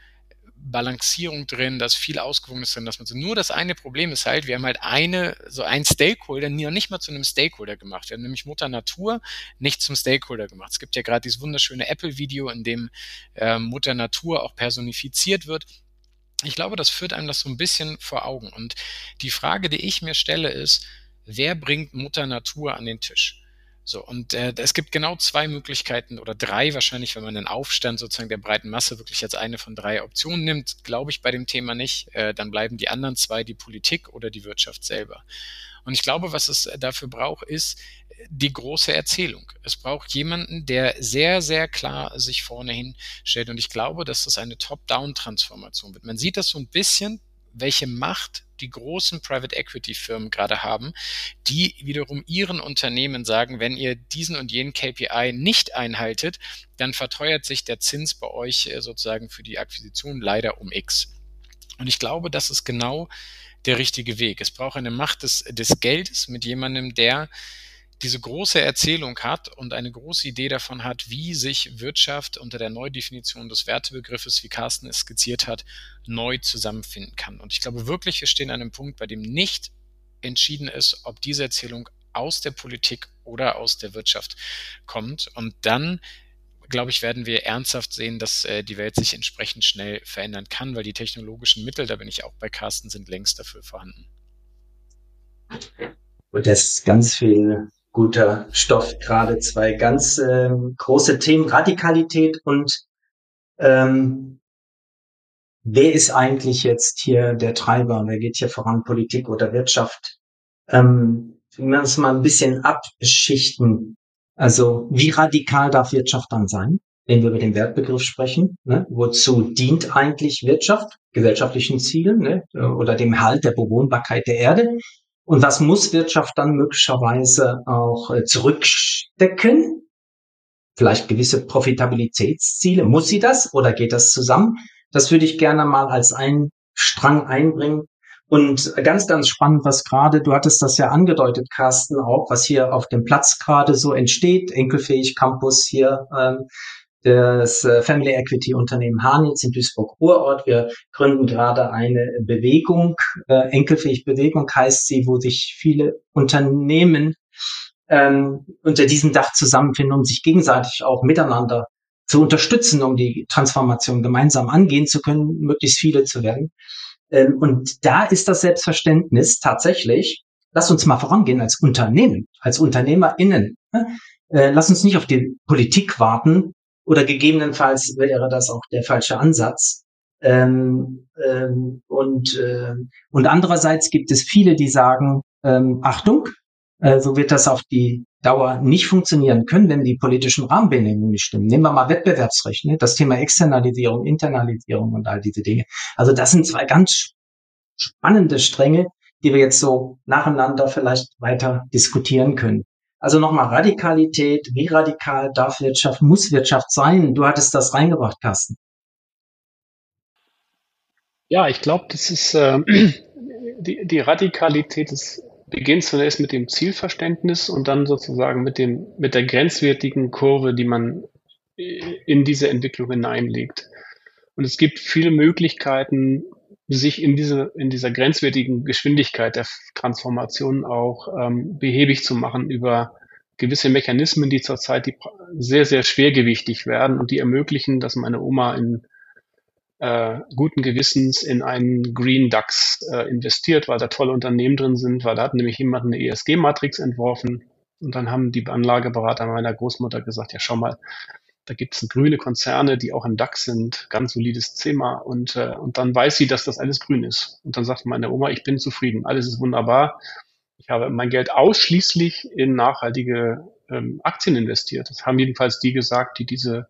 Speaker 5: Balancierung drin, da ist viel Ausgewogenes drin, dass man so nur das eine Problem ist halt, wir haben halt eine, so ein Stakeholder, noch nicht mal zu einem Stakeholder gemacht. Wir haben nämlich Mutter Natur nicht zum Stakeholder gemacht. Es gibt ja gerade dieses wunderschöne Apple-Video, in dem äh, Mutter Natur auch personifiziert wird. Ich glaube, das führt einem das so ein bisschen vor Augen. Und die Frage, die ich mir stelle, ist, wer bringt Mutter Natur an den Tisch? So, und äh, es gibt genau zwei Möglichkeiten oder drei wahrscheinlich, wenn man den Aufstand sozusagen der breiten Masse wirklich als eine von drei Optionen nimmt, glaube ich bei dem Thema nicht. Äh, dann bleiben die anderen zwei die Politik oder die Wirtschaft selber. Und ich glaube, was es dafür braucht, ist die große Erzählung. Es braucht jemanden, der sehr, sehr klar sich vorne hinstellt. Und ich glaube, dass das eine Top-Down-Transformation wird. Man sieht das so ein bisschen, welche Macht die großen Private Equity Firmen gerade haben, die wiederum ihren Unternehmen sagen, wenn ihr diesen und jenen KPI nicht einhaltet, dann verteuert sich der Zins bei euch äh, sozusagen für die Akquisition leider um X. Und ich glaube, das ist genau der richtige Weg. Es braucht eine Macht des, des Geldes mit jemandem, der diese große Erzählung hat und eine große Idee davon hat, wie sich Wirtschaft unter der Neudefinition des Wertebegriffes, wie Carsten es skizziert hat, neu zusammenfinden kann. Und ich glaube wirklich, wir stehen an einem Punkt, bei dem nicht entschieden ist, ob diese Erzählung aus der Politik oder aus der Wirtschaft kommt. Und dann, glaube ich, werden wir ernsthaft sehen, dass äh, die Welt sich entsprechend schnell verändern kann, weil die technologischen Mittel, da bin ich auch bei Carsten, sind längst dafür vorhanden.
Speaker 3: Und das ist ganz viel guter Stoff. Gerade zwei ganz äh, große Themen, Radikalität und ähm, wer ist eigentlich jetzt hier der Treiber? Wer geht hier voran, Politik oder Wirtschaft? Ähm, wenn wir uns mal ein bisschen abschichten. Also wie radikal darf Wirtschaft dann sein, wenn wir über den Wertbegriff sprechen? Ne? Wozu dient eigentlich Wirtschaft? Gesellschaftlichen Zielen ne? oder dem Halt der Bewohnbarkeit der Erde? Und was muss Wirtschaft dann möglicherweise auch äh, zurückstecken? Vielleicht gewisse Profitabilitätsziele. Muss sie das oder geht das zusammen? Das würde ich gerne mal als einen Strang einbringen. Und ganz, ganz spannend, was gerade, du hattest das ja angedeutet, Carsten, auch, was hier auf dem Platz gerade so entsteht. Enkelfähig Campus hier ähm, das äh, Family Equity Unternehmen Hanitz in Duisburg-Ruhrort. Wir gründen gerade eine Bewegung, äh, enkelfähig Bewegung heißt sie, wo sich viele Unternehmen ähm, unter diesem Dach zusammenfinden, um sich gegenseitig auch miteinander zu unterstützen, um die Transformation gemeinsam angehen zu können, möglichst viele zu werden. Ähm, und da ist das Selbstverständnis tatsächlich, lass uns mal vorangehen als Unternehmen, als UnternehmerInnen. Ne? Äh, lass uns nicht auf die Politik warten, oder gegebenenfalls wäre das auch der falsche Ansatz. Ähm, ähm, und, äh, und andererseits gibt es viele, die sagen, ähm, Achtung, äh, so wird das auf die Dauer nicht funktionieren können, wenn die politischen Rahmenbedingungen nicht stimmen. Nehmen wir mal Wettbewerbsrecht, ne? das Thema Externalisierung, Internalisierung und all diese Dinge. Also das sind zwei ganz spannende Stränge, die wir jetzt so nacheinander vielleicht weiter diskutieren können. Also nochmal Radikalität. Wie radikal darf Wirtschaft, muss Wirtschaft sein? Du hattest das reingebracht, Carsten.
Speaker 4: Ja, ich glaube, das ist äh, die, die Radikalität des beginnt zunächst mit dem Zielverständnis und dann sozusagen mit dem mit der grenzwertigen Kurve, die man in diese Entwicklung hineinlegt. Und es gibt viele Möglichkeiten, sich in, diese, in dieser grenzwertigen Geschwindigkeit der Transformation auch ähm, behäbig zu machen über gewisse Mechanismen, die zurzeit die sehr, sehr schwergewichtig werden und die ermöglichen, dass meine Oma in äh, guten Gewissens in einen Green DAX äh, investiert, weil da tolle Unternehmen drin sind, weil da hat nämlich jemand eine ESG-Matrix entworfen Und dann haben die Anlageberater meiner Großmutter gesagt, ja schau mal, da gibt es grüne Konzerne, die auch im DAX sind, ganz solides Thema. Und, äh, und dann weiß sie, dass das alles grün ist. Und dann sagt meine Oma, ich bin zufrieden, alles ist wunderbar. Ich habe mein Geld ausschließlich in nachhaltige ähm, Aktien investiert. Das haben jedenfalls die gesagt, die diese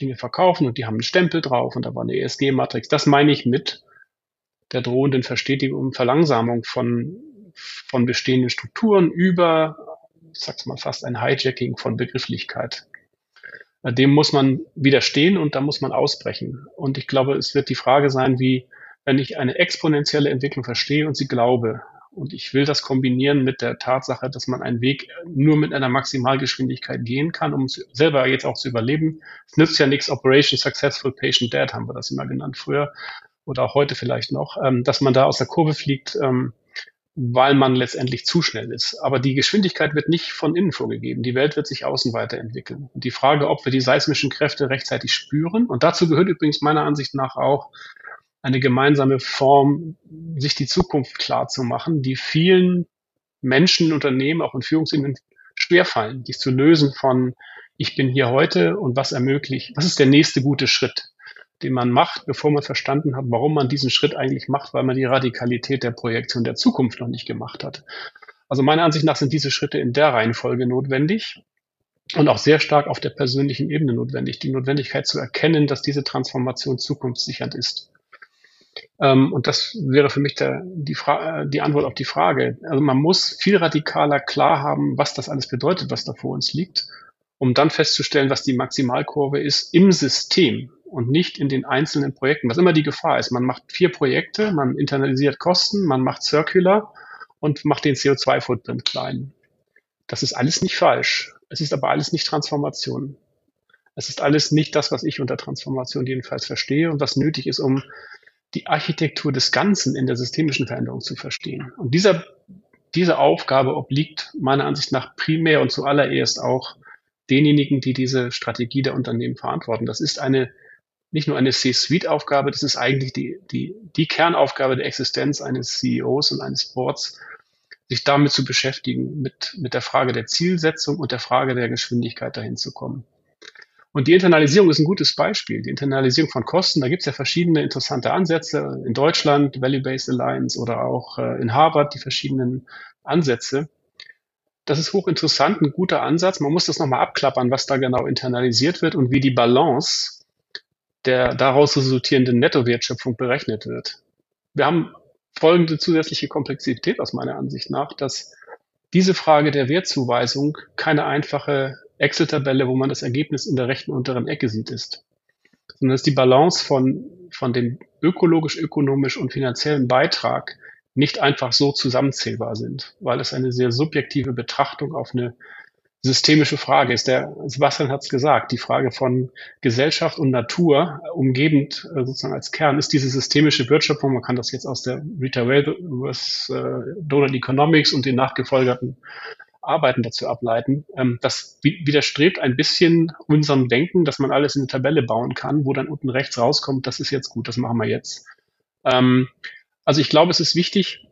Speaker 4: Dinge verkaufen und die haben einen Stempel drauf und da war eine ESG-Matrix. Das meine ich mit der drohenden Verstetigung und Verlangsamung von, von bestehenden Strukturen über, ich sag's mal fast ein Hijacking von Begrifflichkeit. Dem muss man widerstehen und da muss man ausbrechen. Und ich glaube, es wird die Frage sein, wie, wenn ich eine exponentielle Entwicklung verstehe und sie glaube, und ich will das kombinieren mit der Tatsache, dass man einen Weg nur mit einer Maximalgeschwindigkeit gehen kann, um selber jetzt auch zu überleben. Es nützt ja nichts, Operation Successful Patient Dead haben wir das immer genannt früher oder auch heute vielleicht noch, ähm, dass man da aus der Kurve fliegt, ähm, weil man letztendlich zu schnell ist. Aber die Geschwindigkeit wird nicht von innen vorgegeben. Die Welt wird sich außen weiterentwickeln. Und die Frage, ob wir die seismischen Kräfte rechtzeitig spüren, und dazu gehört übrigens meiner Ansicht nach auch eine gemeinsame Form, sich die Zukunft klar zu machen, die vielen Menschen, Unternehmen, auch in Führungsebenen schwerfallen, sich zu lösen von ich bin hier heute und was ermöglicht, was ist der nächste gute Schritt? Den man macht, bevor man verstanden hat, warum man diesen Schritt eigentlich macht, weil man die Radikalität der Projektion der Zukunft noch nicht gemacht hat. Also meiner Ansicht nach sind diese Schritte in der Reihenfolge notwendig und auch sehr stark auf der persönlichen Ebene notwendig. Die Notwendigkeit zu erkennen, dass diese Transformation zukunftssichernd ist. Ähm, und das wäre für mich der, die, Fra die Antwort auf die Frage. Also man muss viel radikaler klar haben, was das alles bedeutet, was da vor uns liegt, um dann festzustellen, was die Maximalkurve ist im System und nicht in den einzelnen Projekten, was immer die Gefahr ist. Man macht vier Projekte, man internalisiert Kosten, man macht Circular und macht den CO2-Footprint klein. Das ist alles nicht falsch. Es ist aber alles nicht Transformation. Es ist alles nicht das, was ich unter Transformation jedenfalls verstehe und was nötig ist, um die Architektur des Ganzen in der systemischen Veränderung zu verstehen. Und dieser, diese Aufgabe obliegt meiner Ansicht nach primär und zuallererst auch denjenigen, die diese Strategie der Unternehmen verantworten. Das ist eine nicht nur eine C-Suite-Aufgabe, das ist eigentlich die, die, die Kernaufgabe der Existenz eines CEOs und eines Boards, sich damit zu beschäftigen, mit, mit der Frage der Zielsetzung und der Frage der Geschwindigkeit dahin zu kommen. Und die Internalisierung ist ein gutes Beispiel. Die Internalisierung von Kosten, da gibt es ja verschiedene interessante Ansätze. In Deutschland, Value-Based Alliance oder auch äh, in Harvard die verschiedenen Ansätze. Das ist hochinteressant, ein guter Ansatz. Man muss das nochmal abklappern, was da genau internalisiert wird und wie die Balance der daraus resultierenden Nettowertschöpfung berechnet wird. Wir haben folgende zusätzliche Komplexität aus meiner Ansicht nach, dass diese Frage der Wertzuweisung keine einfache Excel-Tabelle, wo man das Ergebnis in der rechten unteren Ecke sieht, ist, sondern dass die Balance von, von dem ökologisch, ökonomisch und finanziellen Beitrag nicht einfach so zusammenzählbar sind, weil es eine sehr subjektive Betrachtung auf eine systemische Frage ist. Der Sebastian hat es gesagt, die Frage von Gesellschaft und Natur umgebend äh, sozusagen als Kern ist diese systemische Wertschöpfung. Man kann das jetzt aus der Rita Wales äh, Donald Economics und den nachgefolgerten Arbeiten dazu ableiten. Ähm, das widerstrebt ein bisschen unserem Denken, dass man alles in eine Tabelle bauen kann, wo dann unten rechts rauskommt, das ist jetzt gut, das machen wir jetzt. Ähm, also ich glaube, es ist wichtig,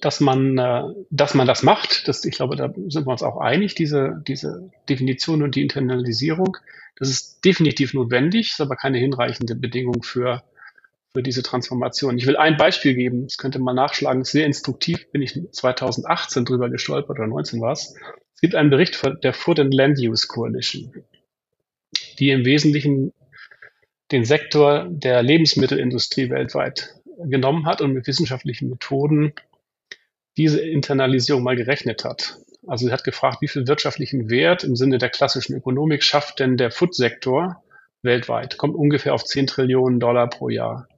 Speaker 4: dass man, äh, dass man das macht. Das, ich glaube, da sind wir uns auch einig, diese, diese Definition und die Internalisierung. Das ist definitiv notwendig, ist aber keine hinreichende Bedingung für, für diese Transformation. Ich will ein Beispiel geben, das könnte man nachschlagen, sehr instruktiv, bin ich 2018 drüber gestolpert oder 19 war es. Es gibt einen Bericht der Food and Land Use Coalition, die im Wesentlichen den Sektor der Lebensmittelindustrie weltweit genommen hat und mit wissenschaftlichen Methoden diese Internalisierung mal gerechnet hat. Also sie hat gefragt, wie viel wirtschaftlichen Wert im Sinne der klassischen Ökonomik schafft denn der Food-Sektor weltweit? Kommt ungefähr auf 10 Trillionen Dollar pro Jahr.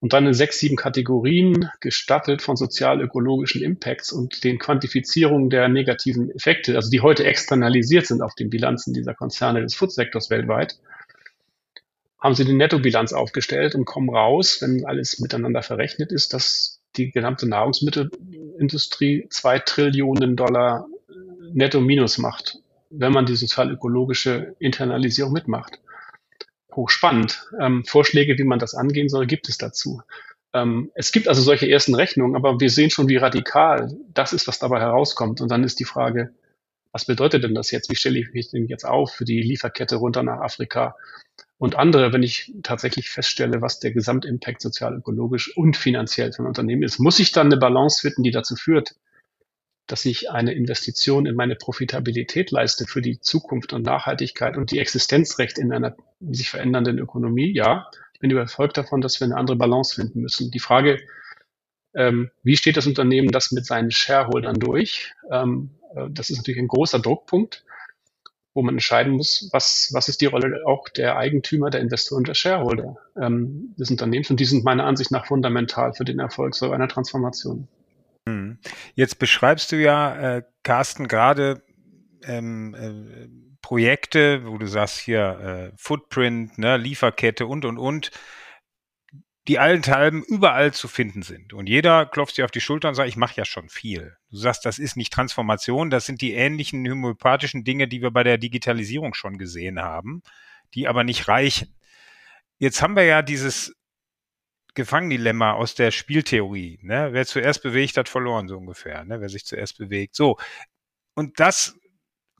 Speaker 4: Und dann in sechs, sieben Kategorien gestattelt von sozial-ökologischen Impacts und den Quantifizierungen der negativen Effekte, also die heute externalisiert sind auf den Bilanzen dieser Konzerne des Food-Sektors weltweit, haben sie die Nettobilanz aufgestellt und kommen raus, wenn alles miteinander verrechnet ist, dass die gesamte Nahrungsmittelindustrie zwei Trillionen Dollar netto minus macht, wenn man die sozial-ökologische Internalisierung mitmacht. Hochspannend. Ähm, Vorschläge, wie man das angehen soll, gibt es dazu. Ähm, es gibt also solche ersten Rechnungen, aber wir sehen schon, wie radikal das ist, was dabei herauskommt. Und dann ist die Frage, was bedeutet denn das jetzt? Wie stelle ich mich denn jetzt auf für die Lieferkette runter nach Afrika? Und andere, wenn ich tatsächlich feststelle, was der Gesamtimpact sozial, ökologisch und finanziell für ein Unternehmen ist, muss ich dann eine Balance finden, die dazu führt, dass ich eine Investition in meine Profitabilität leiste für die Zukunft und Nachhaltigkeit und die Existenzrecht in einer sich verändernden Ökonomie. Ja, ich bin überzeugt davon, dass wir eine andere Balance finden müssen. Die Frage, ähm, wie steht das Unternehmen das mit seinen Shareholdern durch? Ähm, äh, das ist natürlich ein großer Druckpunkt wo man entscheiden muss, was, was ist die Rolle auch der Eigentümer, der Investoren, der Shareholder ähm, des Unternehmens. Und die sind meiner Ansicht nach fundamental für den Erfolg so einer Transformation.
Speaker 2: Hm. Jetzt beschreibst du ja, äh, Carsten, gerade ähm, äh, Projekte, wo du sagst hier äh, Footprint, ne, Lieferkette und und und die allenthalben überall zu finden sind. Und jeder klopft sich auf die Schulter und sagt, ich mache ja schon viel. Du sagst, das ist nicht Transformation, das sind die ähnlichen homöopathischen Dinge, die wir bei der Digitalisierung schon gesehen haben, die aber nicht reichen. Jetzt haben wir ja dieses Gefangendilemma aus der Spieltheorie. Ne? Wer zuerst bewegt, hat verloren, so ungefähr. Ne? Wer sich zuerst bewegt. So. Und das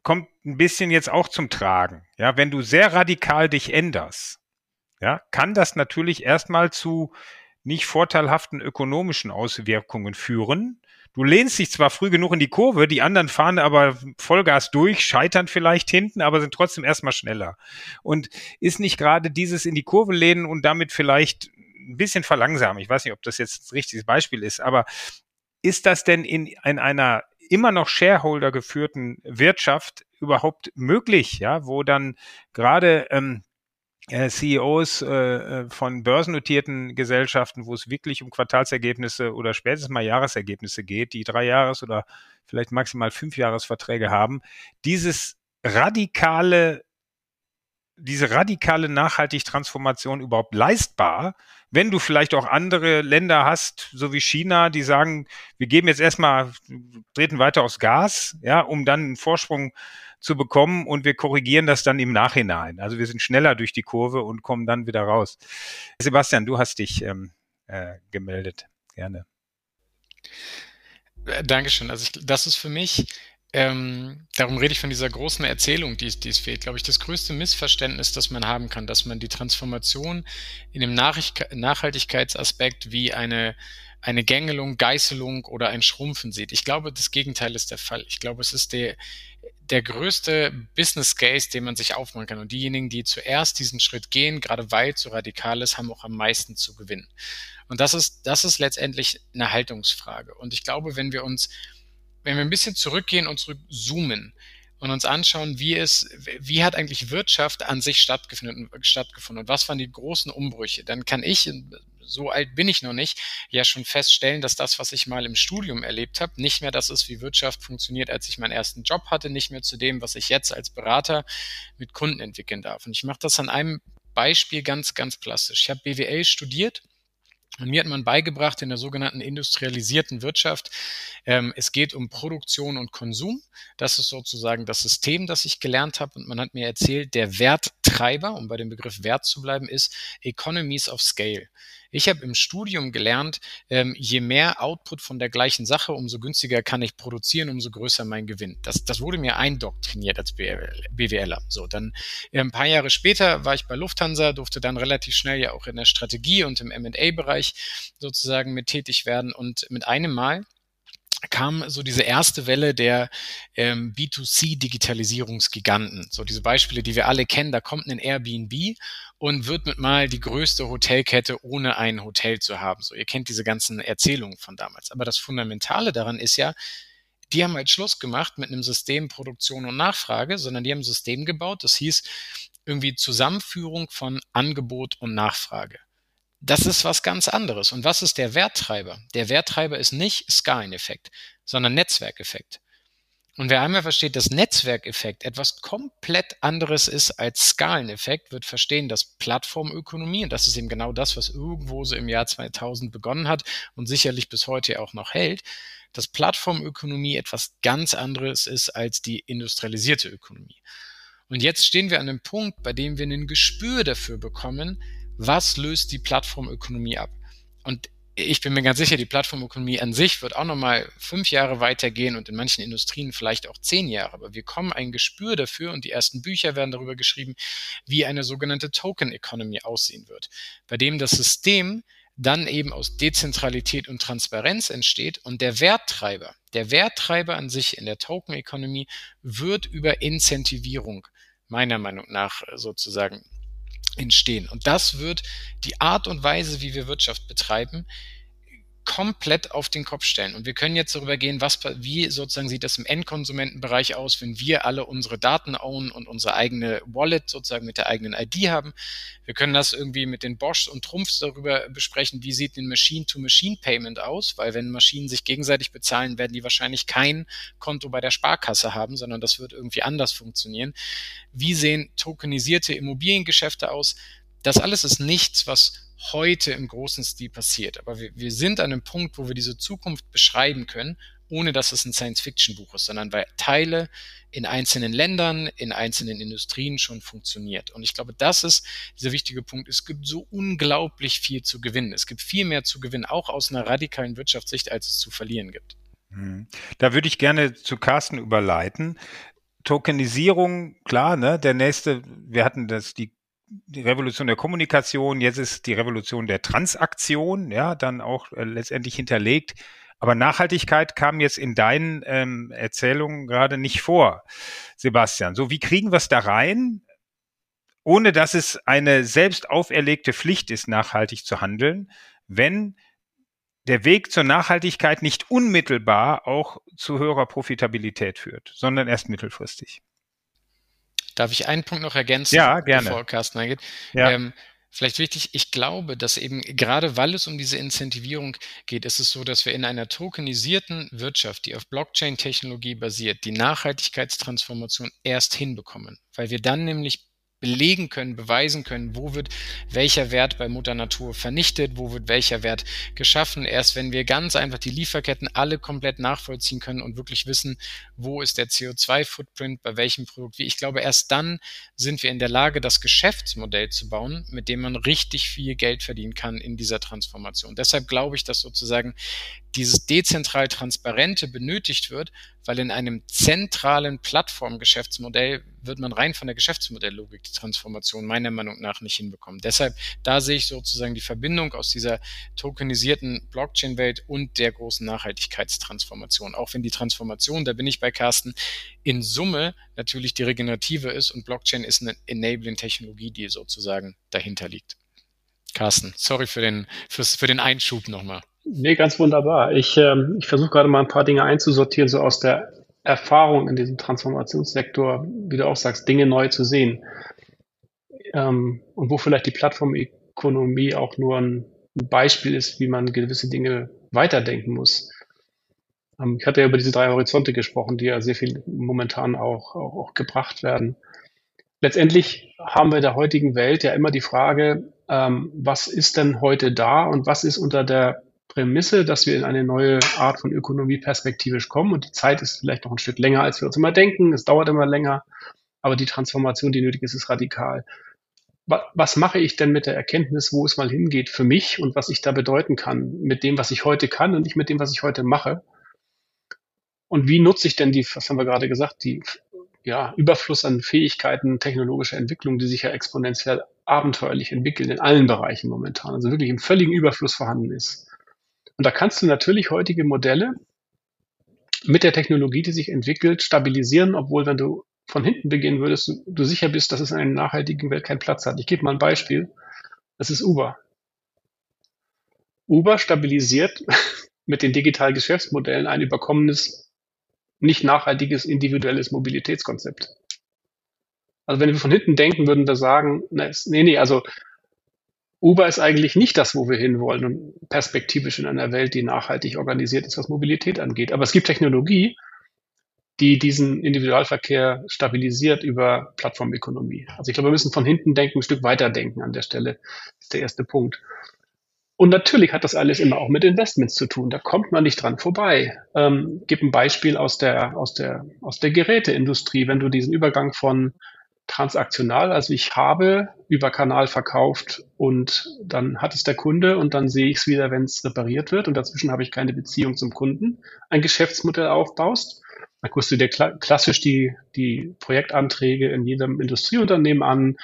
Speaker 2: kommt ein bisschen jetzt auch zum Tragen. Ja, wenn du sehr radikal dich änderst, ja, kann das natürlich erstmal zu nicht vorteilhaften ökonomischen Auswirkungen führen. Du lehnst dich zwar früh genug in die Kurve, die anderen fahren aber Vollgas durch, scheitern vielleicht hinten, aber sind trotzdem erstmal schneller. Und ist nicht gerade dieses in die Kurve lehnen und damit vielleicht ein bisschen verlangsamen, ich weiß nicht, ob das jetzt ein richtiges Beispiel ist, aber ist das denn in, in einer immer noch Shareholder geführten Wirtschaft überhaupt möglich, ja, wo dann gerade ähm, äh, CEOs äh, äh, von börsennotierten Gesellschaften, wo es wirklich um Quartalsergebnisse oder spätestens mal Jahresergebnisse geht, die drei Jahres oder vielleicht maximal fünf Jahresverträge haben, dieses radikale, diese radikale nachhaltig Transformation überhaupt leistbar, wenn du vielleicht auch andere Länder hast, so wie China, die sagen, wir geben jetzt erstmal, treten weiter aufs Gas, ja, um dann einen Vorsprung zu bekommen und wir korrigieren das dann im Nachhinein. Also wir sind schneller durch die Kurve und kommen dann wieder raus. Sebastian, du hast dich ähm, äh, gemeldet. Gerne.
Speaker 5: Äh, Dankeschön. Also ich, das ist für mich, ähm, darum rede ich von dieser großen Erzählung, die, die es fehlt, glaube ich, das größte Missverständnis, das man haben kann, dass man die Transformation in dem Nachhaltigkeitsaspekt wie eine eine Gängelung, Geißelung oder ein Schrumpfen sieht. Ich glaube, das Gegenteil ist der Fall. Ich glaube, es ist der, der größte Business Case, den man sich aufmachen kann. Und diejenigen, die zuerst diesen Schritt gehen, gerade weil es so radikal ist, haben auch am meisten zu gewinnen. Und das ist, das ist letztendlich eine Haltungsfrage. Und ich glaube, wenn wir uns, wenn wir ein bisschen zurückgehen und zurückzoomen und uns anschauen, wie es, wie hat eigentlich Wirtschaft an sich stattgefunden, stattgefunden und was waren die großen Umbrüche, dann kann ich so alt bin ich noch nicht, ja schon feststellen, dass das, was ich mal im Studium erlebt habe, nicht mehr das ist, wie Wirtschaft funktioniert, als ich meinen ersten Job hatte, nicht mehr zu dem, was ich jetzt als Berater mit Kunden entwickeln darf. Und ich mache das an einem Beispiel ganz, ganz plastisch. Ich habe BWL studiert und mir hat man beigebracht in der sogenannten industrialisierten Wirtschaft, ähm, es geht um Produktion und Konsum. Das ist sozusagen das System, das ich gelernt habe. Und man hat mir erzählt, der Werttreiber, um bei dem Begriff Wert zu bleiben, ist Economies of Scale. Ich habe im Studium gelernt, ähm, je mehr Output von der gleichen Sache, umso günstiger kann ich produzieren, umso größer mein Gewinn. Das, das wurde mir eindoktriniert als BWLer. So, dann äh, ein paar Jahre später war ich bei Lufthansa, durfte dann relativ schnell ja auch in der Strategie und im M&A-Bereich sozusagen mit tätig werden und mit einem Mal kam so diese erste Welle der ähm, B2C-Digitalisierungsgiganten. So diese Beispiele, die wir alle kennen, da kommt ein Airbnb und wird mit mal die größte Hotelkette, ohne ein Hotel zu haben. So, ihr kennt diese ganzen Erzählungen von damals. Aber das Fundamentale daran ist ja, die haben halt Schluss gemacht mit einem System Produktion und Nachfrage, sondern die haben ein System gebaut, das hieß irgendwie Zusammenführung von Angebot und Nachfrage. Das ist was ganz anderes. Und was ist der Werttreiber? Der Werttreiber ist nicht Skaleneffekt, sondern Netzwerkeffekt. Und wer einmal versteht, dass Netzwerkeffekt etwas komplett anderes ist als Skaleneffekt, wird verstehen, dass Plattformökonomie, und das ist eben genau das, was irgendwo so im Jahr 2000 begonnen hat und sicherlich bis heute auch noch hält, dass Plattformökonomie etwas ganz anderes ist als die industrialisierte Ökonomie. Und jetzt stehen wir an einem Punkt, bei dem wir ein Gespür dafür bekommen, was löst die Plattformökonomie ab? Und ich bin mir ganz sicher, die Plattformökonomie an sich wird auch nochmal fünf Jahre weitergehen und in manchen Industrien vielleicht auch zehn Jahre. Aber wir kommen ein Gespür dafür und die ersten Bücher werden darüber geschrieben, wie eine sogenannte Token Economy aussehen wird, bei dem das System dann eben aus Dezentralität und Transparenz entsteht und der Werttreiber, der Werttreiber an sich in der Token Economy wird über Incentivierung meiner Meinung nach sozusagen entstehen. Und das wird die Art und Weise, wie wir Wirtschaft betreiben, komplett auf den Kopf stellen. Und wir können jetzt darüber gehen, was, wie sozusagen sieht das im Endkonsumentenbereich aus, wenn wir alle unsere Daten own und unsere eigene Wallet sozusagen mit der eigenen ID haben. Wir können das irgendwie mit den Boschs und Trumpfs darüber besprechen, wie sieht ein Machine-to-Machine-Payment aus, weil wenn Maschinen sich gegenseitig bezahlen, werden die wahrscheinlich kein Konto bei der Sparkasse haben, sondern das wird irgendwie anders funktionieren. Wie sehen tokenisierte Immobiliengeschäfte aus? Das alles ist nichts, was heute im großen Stil passiert. Aber wir, wir sind an einem Punkt, wo wir diese Zukunft beschreiben können, ohne dass es ein Science-Fiction-Buch ist, sondern weil Teile in einzelnen Ländern, in einzelnen Industrien schon funktioniert. Und ich glaube, das ist dieser wichtige Punkt. Es gibt so unglaublich viel zu gewinnen. Es gibt viel mehr zu gewinnen, auch aus einer radikalen Wirtschaftssicht, als es zu verlieren gibt.
Speaker 2: Hm. Da würde ich gerne zu Carsten überleiten. Tokenisierung, klar, ne? Der nächste, wir hatten das, die die Revolution der Kommunikation, jetzt ist die Revolution der Transaktion, ja, dann auch äh, letztendlich hinterlegt. Aber Nachhaltigkeit kam jetzt in deinen ähm, Erzählungen gerade nicht vor, Sebastian. So, wie kriegen wir es da rein, ohne dass es eine selbst auferlegte Pflicht ist, nachhaltig zu handeln, wenn der Weg zur Nachhaltigkeit nicht unmittelbar auch zu höherer Profitabilität führt, sondern erst mittelfristig?
Speaker 5: Darf ich einen Punkt noch ergänzen,
Speaker 2: ja, gerne.
Speaker 5: bevor Carsten eingeht? Ja. Ähm, vielleicht wichtig, ich glaube, dass eben gerade weil es um diese Incentivierung geht, ist es so, dass wir in einer tokenisierten Wirtschaft, die auf Blockchain-Technologie basiert, die Nachhaltigkeitstransformation erst hinbekommen, weil wir dann nämlich belegen können, beweisen können, wo wird welcher Wert bei Mutter Natur vernichtet, wo wird welcher Wert geschaffen. Erst wenn wir ganz einfach die Lieferketten alle komplett nachvollziehen können und wirklich wissen, wo ist der CO2-Footprint, bei welchem Produkt wie. Ich glaube, erst dann sind wir in der Lage, das Geschäftsmodell zu bauen, mit dem man richtig viel Geld verdienen kann in dieser Transformation. Deshalb glaube ich, dass sozusagen dieses dezentral Transparente benötigt wird, weil in einem zentralen Plattformgeschäftsmodell wird man rein von der Geschäftsmodelllogik die Transformation meiner Meinung nach nicht hinbekommen. Deshalb, da sehe ich sozusagen die Verbindung aus dieser tokenisierten Blockchain-Welt und der großen Nachhaltigkeitstransformation. Auch wenn die Transformation, da bin ich bei Carsten, in Summe natürlich die regenerative ist und Blockchain ist eine enabling Technologie, die sozusagen dahinter liegt. Carsten, sorry für den, fürs, für den Einschub nochmal.
Speaker 4: Nee, ganz wunderbar. Ich, ähm, ich versuche gerade mal ein paar Dinge einzusortieren, so aus der Erfahrung in diesem Transformationssektor, wie du auch sagst, Dinge neu zu sehen. Ähm, und wo vielleicht die Plattformökonomie auch nur ein, Beispiel ist, wie man gewisse Dinge weiterdenken muss. Ähm, ich hatte ja über diese drei Horizonte gesprochen, die ja sehr viel momentan auch, auch, auch gebracht werden. Letztendlich haben wir in der heutigen Welt ja immer die Frage, ähm, was ist denn heute da und was ist unter der Prämisse, dass wir in eine neue Art von Ökonomie perspektivisch kommen. Und die Zeit ist vielleicht noch ein Stück länger, als wir uns immer denken. Es dauert immer länger, aber die Transformation, die nötig ist, ist radikal. Was mache ich denn mit der Erkenntnis, wo es mal hingeht für mich und was ich da bedeuten kann mit dem, was ich heute kann und nicht mit dem, was ich heute mache? Und wie nutze ich denn die, was haben wir gerade gesagt, die ja, Überfluss an Fähigkeiten, technologische Entwicklung, die sich ja exponentiell abenteuerlich entwickeln in allen Bereichen momentan, also wirklich im völligen Überfluss vorhanden ist. Und da kannst du natürlich heutige Modelle mit der Technologie, die sich entwickelt, stabilisieren, obwohl wenn du von hinten beginnen würdest, du, du sicher bist, dass es in einer nachhaltigen Welt keinen Platz hat. Ich gebe mal ein Beispiel. Das ist Uber. Uber stabilisiert mit den digitalen Geschäftsmodellen ein überkommenes, nicht nachhaltiges, individuelles Mobilitätskonzept. Also wenn wir von hinten denken, würden wir sagen, nee, nee, also Uber ist eigentlich nicht das, wo wir hinwollen und perspektivisch in einer Welt, die nachhaltig organisiert ist, was Mobilität angeht. Aber es gibt Technologie, die diesen Individualverkehr stabilisiert über Plattformökonomie. Also ich glaube, wir müssen von hinten denken, ein Stück weiter denken an der Stelle. Ist der erste Punkt. Und natürlich hat das alles immer auch mit Investments zu tun. Da kommt man nicht dran vorbei. Ähm, gib ein Beispiel aus der, aus der, aus der Geräteindustrie. Wenn du diesen Übergang von transaktional, also ich habe über Kanal verkauft und dann hat es der Kunde und dann sehe ich es wieder, wenn es repariert wird und dazwischen habe ich keine Beziehung zum Kunden, ein Geschäftsmodell aufbaust. Da guckst du dir klassisch die, die Projektanträge in jedem Industrieunternehmen an,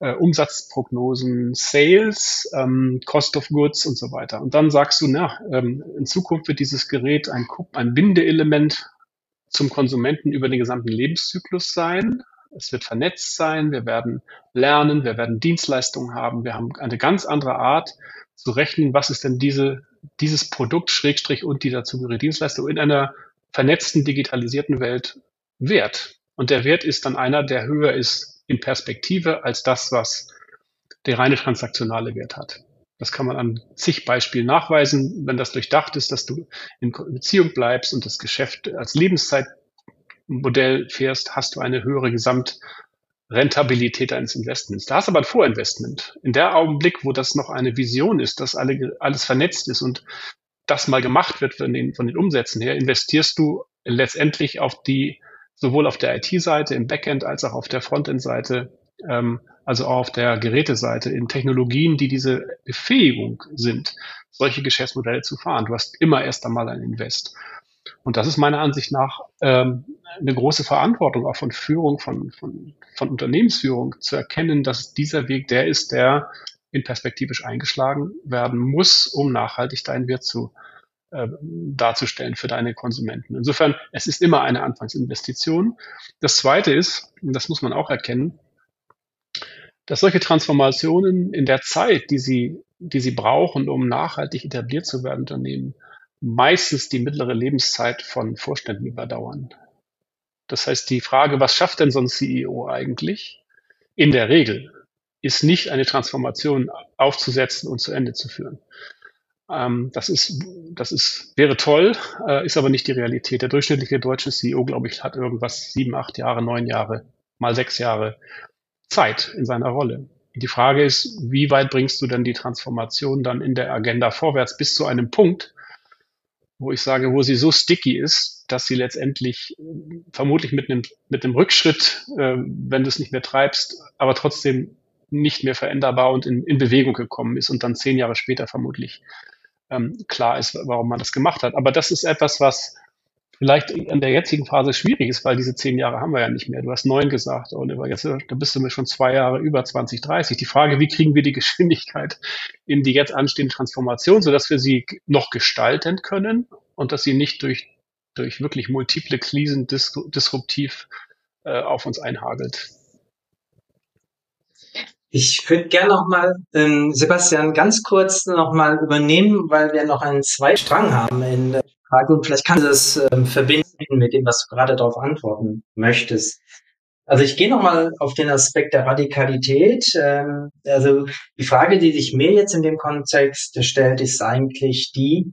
Speaker 4: äh, Umsatzprognosen, Sales, ähm, Cost of Goods und so weiter. Und dann sagst du, na, ähm, in Zukunft wird dieses Gerät ein, ein Bindeelement zum Konsumenten über den gesamten Lebenszyklus sein. Es wird vernetzt sein, wir werden lernen, wir werden Dienstleistungen haben, wir haben eine ganz andere Art zu rechnen, was ist denn diese, dieses Produkt, Schrägstrich und die dazugehörige Dienstleistung in einer vernetzten, digitalisierten Welt wert. Und der Wert ist dann einer, der höher ist in Perspektive als das, was der reine transaktionale Wert hat. Das kann man an zig Beispielen nachweisen. Wenn das durchdacht ist, dass du in Beziehung bleibst und das Geschäft als Lebenszeitmodell fährst, hast du eine höhere Gesamtrentabilität deines Investments. Da hast du aber ein Vorinvestment. In der Augenblick, wo das noch eine Vision ist, dass alle, alles vernetzt ist und das mal gemacht wird von den, von den Umsätzen her, investierst du letztendlich auf die, sowohl auf der IT-Seite im Backend als auch auf der Frontend-Seite ähm, also auch auf der Geräteseite, in Technologien, die diese Befähigung sind, solche Geschäftsmodelle zu fahren. Du hast immer erst einmal ein Invest. Und das ist meiner Ansicht nach ähm, eine große Verantwortung auch von Führung, von, von, von Unternehmensführung zu erkennen, dass dieser Weg der ist, der in perspektivisch eingeschlagen werden muss, um nachhaltig deinen Wert zu äh, darzustellen für deine Konsumenten. Insofern, es ist immer eine Anfangsinvestition. Das Zweite ist, und das muss man auch erkennen, dass solche Transformationen in der Zeit, die sie, die sie brauchen, um nachhaltig etabliert zu werden, Unternehmen, meistens die mittlere Lebenszeit von Vorständen überdauern. Das heißt, die Frage, was schafft denn so ein CEO eigentlich? In der Regel ist nicht eine Transformation aufzusetzen und zu Ende zu führen. Ähm, das ist, das ist, wäre toll, äh, ist aber nicht die Realität. Der durchschnittliche deutsche CEO, glaube ich, hat irgendwas sieben, acht Jahre, neun Jahre, mal sechs Jahre Zeit in seiner Rolle. Die Frage ist, wie weit bringst du denn die Transformation dann in der Agenda vorwärts bis zu einem Punkt, wo ich sage, wo sie so sticky ist, dass sie letztendlich äh, vermutlich mit einem, mit einem Rückschritt, äh, wenn du es nicht mehr treibst, aber trotzdem nicht mehr veränderbar und in, in Bewegung gekommen ist und dann zehn Jahre später vermutlich ähm, klar ist, warum man das gemacht hat. Aber das ist etwas, was vielleicht in der jetzigen Phase schwierig ist, weil diese zehn Jahre haben wir ja nicht mehr. Du hast neun gesagt, Oliver. Jetzt da bist du mir schon zwei Jahre über 2030. Die Frage, wie kriegen wir die Geschwindigkeit in die jetzt anstehende Transformation, sodass wir sie noch gestalten können und dass sie nicht durch, durch wirklich multiple Krisen dis disruptiv äh, auf uns einhagelt.
Speaker 3: Ich würde gerne noch mal ähm, Sebastian ganz kurz noch mal übernehmen, weil wir noch einen Zweistrang haben in Frage und vielleicht kannst du das ähm, verbinden mit dem, was du gerade darauf antworten möchtest. Also ich gehe nochmal auf den Aspekt der Radikalität. Ähm, also die Frage, die sich mir jetzt in dem Kontext stellt, ist eigentlich die,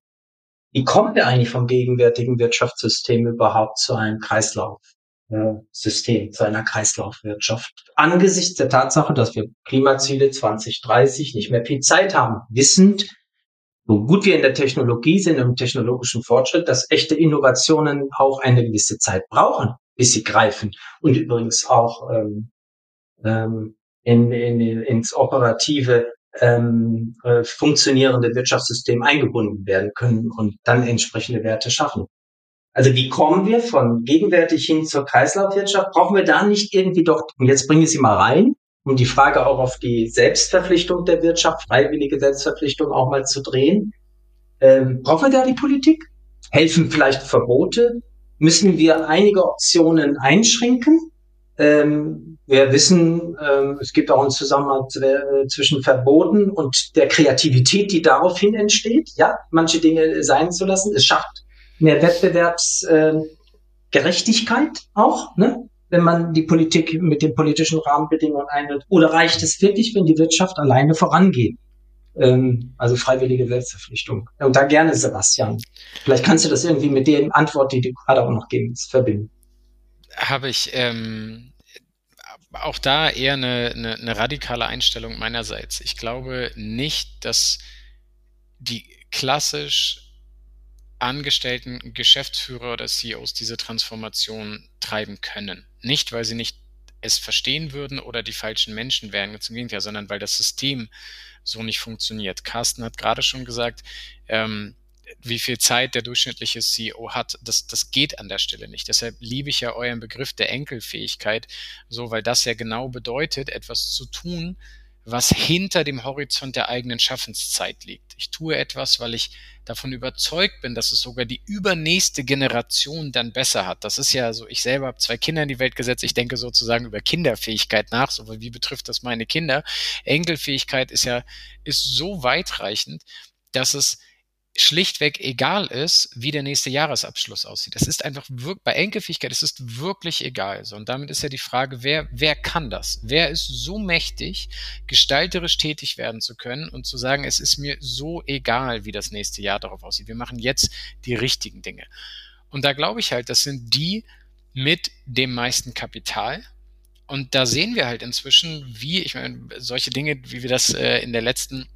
Speaker 3: wie kommen wir eigentlich vom gegenwärtigen Wirtschaftssystem überhaupt zu einem Kreislaufsystem, zu einer Kreislaufwirtschaft? Angesichts der Tatsache, dass wir Klimaziele 2030 nicht mehr viel Zeit haben, wissend, so gut wir in der Technologie sind, im technologischen Fortschritt, dass echte Innovationen auch eine gewisse Zeit brauchen, bis sie greifen und übrigens auch ähm, ähm, in, in, ins operative ähm, äh, funktionierende Wirtschaftssystem eingebunden werden können und dann entsprechende Werte schaffen. Also wie kommen wir von gegenwärtig hin zur Kreislaufwirtschaft? Brauchen wir da nicht irgendwie doch, und jetzt bringe ich Sie mal rein, um die Frage auch auf die Selbstverpflichtung der Wirtschaft, freiwillige Selbstverpflichtung auch mal zu drehen. Ähm, brauchen wir da die Politik? Helfen vielleicht Verbote? Müssen wir einige Optionen einschränken? Ähm, wir wissen, ähm, es gibt auch einen Zusammenhang äh, zwischen Verboten und der Kreativität, die daraufhin entsteht. Ja, manche Dinge sein zu lassen. Es schafft mehr Wettbewerbsgerechtigkeit äh, auch. Ne? Wenn man die Politik mit den politischen Rahmenbedingungen einhält? Oder reicht es wirklich, wenn die Wirtschaft alleine vorangeht? Ähm, also freiwillige Selbstverpflichtung. Und da gerne, Sebastian. Vielleicht kannst du das irgendwie mit der Antwort, die du gerade auch noch gibst, verbinden.
Speaker 5: Habe ich ähm, auch da eher eine, eine, eine radikale Einstellung meinerseits. Ich glaube nicht, dass die klassisch angestellten Geschäftsführer oder CEOs diese Transformation treiben können. Nicht, weil sie nicht es verstehen würden oder die falschen Menschen wären, zum Gegenteil, sondern weil das System so nicht funktioniert. Carsten hat gerade schon gesagt, ähm, wie viel Zeit der durchschnittliche CEO hat, das, das geht an der Stelle nicht. Deshalb liebe ich ja euren Begriff der Enkelfähigkeit, so weil das ja genau bedeutet, etwas zu tun, was hinter dem Horizont der eigenen Schaffenszeit liegt. Ich tue etwas, weil ich davon überzeugt bin, dass es sogar die übernächste Generation dann besser hat. Das ist ja so, ich selber habe zwei Kinder in die Welt gesetzt, ich denke sozusagen über Kinderfähigkeit nach, so wie betrifft das meine Kinder. Enkelfähigkeit ist ja, ist so weitreichend, dass es schlichtweg egal ist, wie der nächste Jahresabschluss aussieht. Es ist einfach wirklich, bei Enkelfähigkeit es ist wirklich egal. So, und damit ist ja die Frage, wer, wer kann das? Wer ist so mächtig, gestalterisch tätig werden zu können und zu sagen, es ist mir so egal, wie das nächste Jahr darauf aussieht. Wir machen jetzt die richtigen Dinge. Und da glaube ich halt, das sind die mit dem meisten Kapital. Und da sehen wir halt inzwischen, wie, ich meine, solche Dinge, wie wir das äh, in der letzten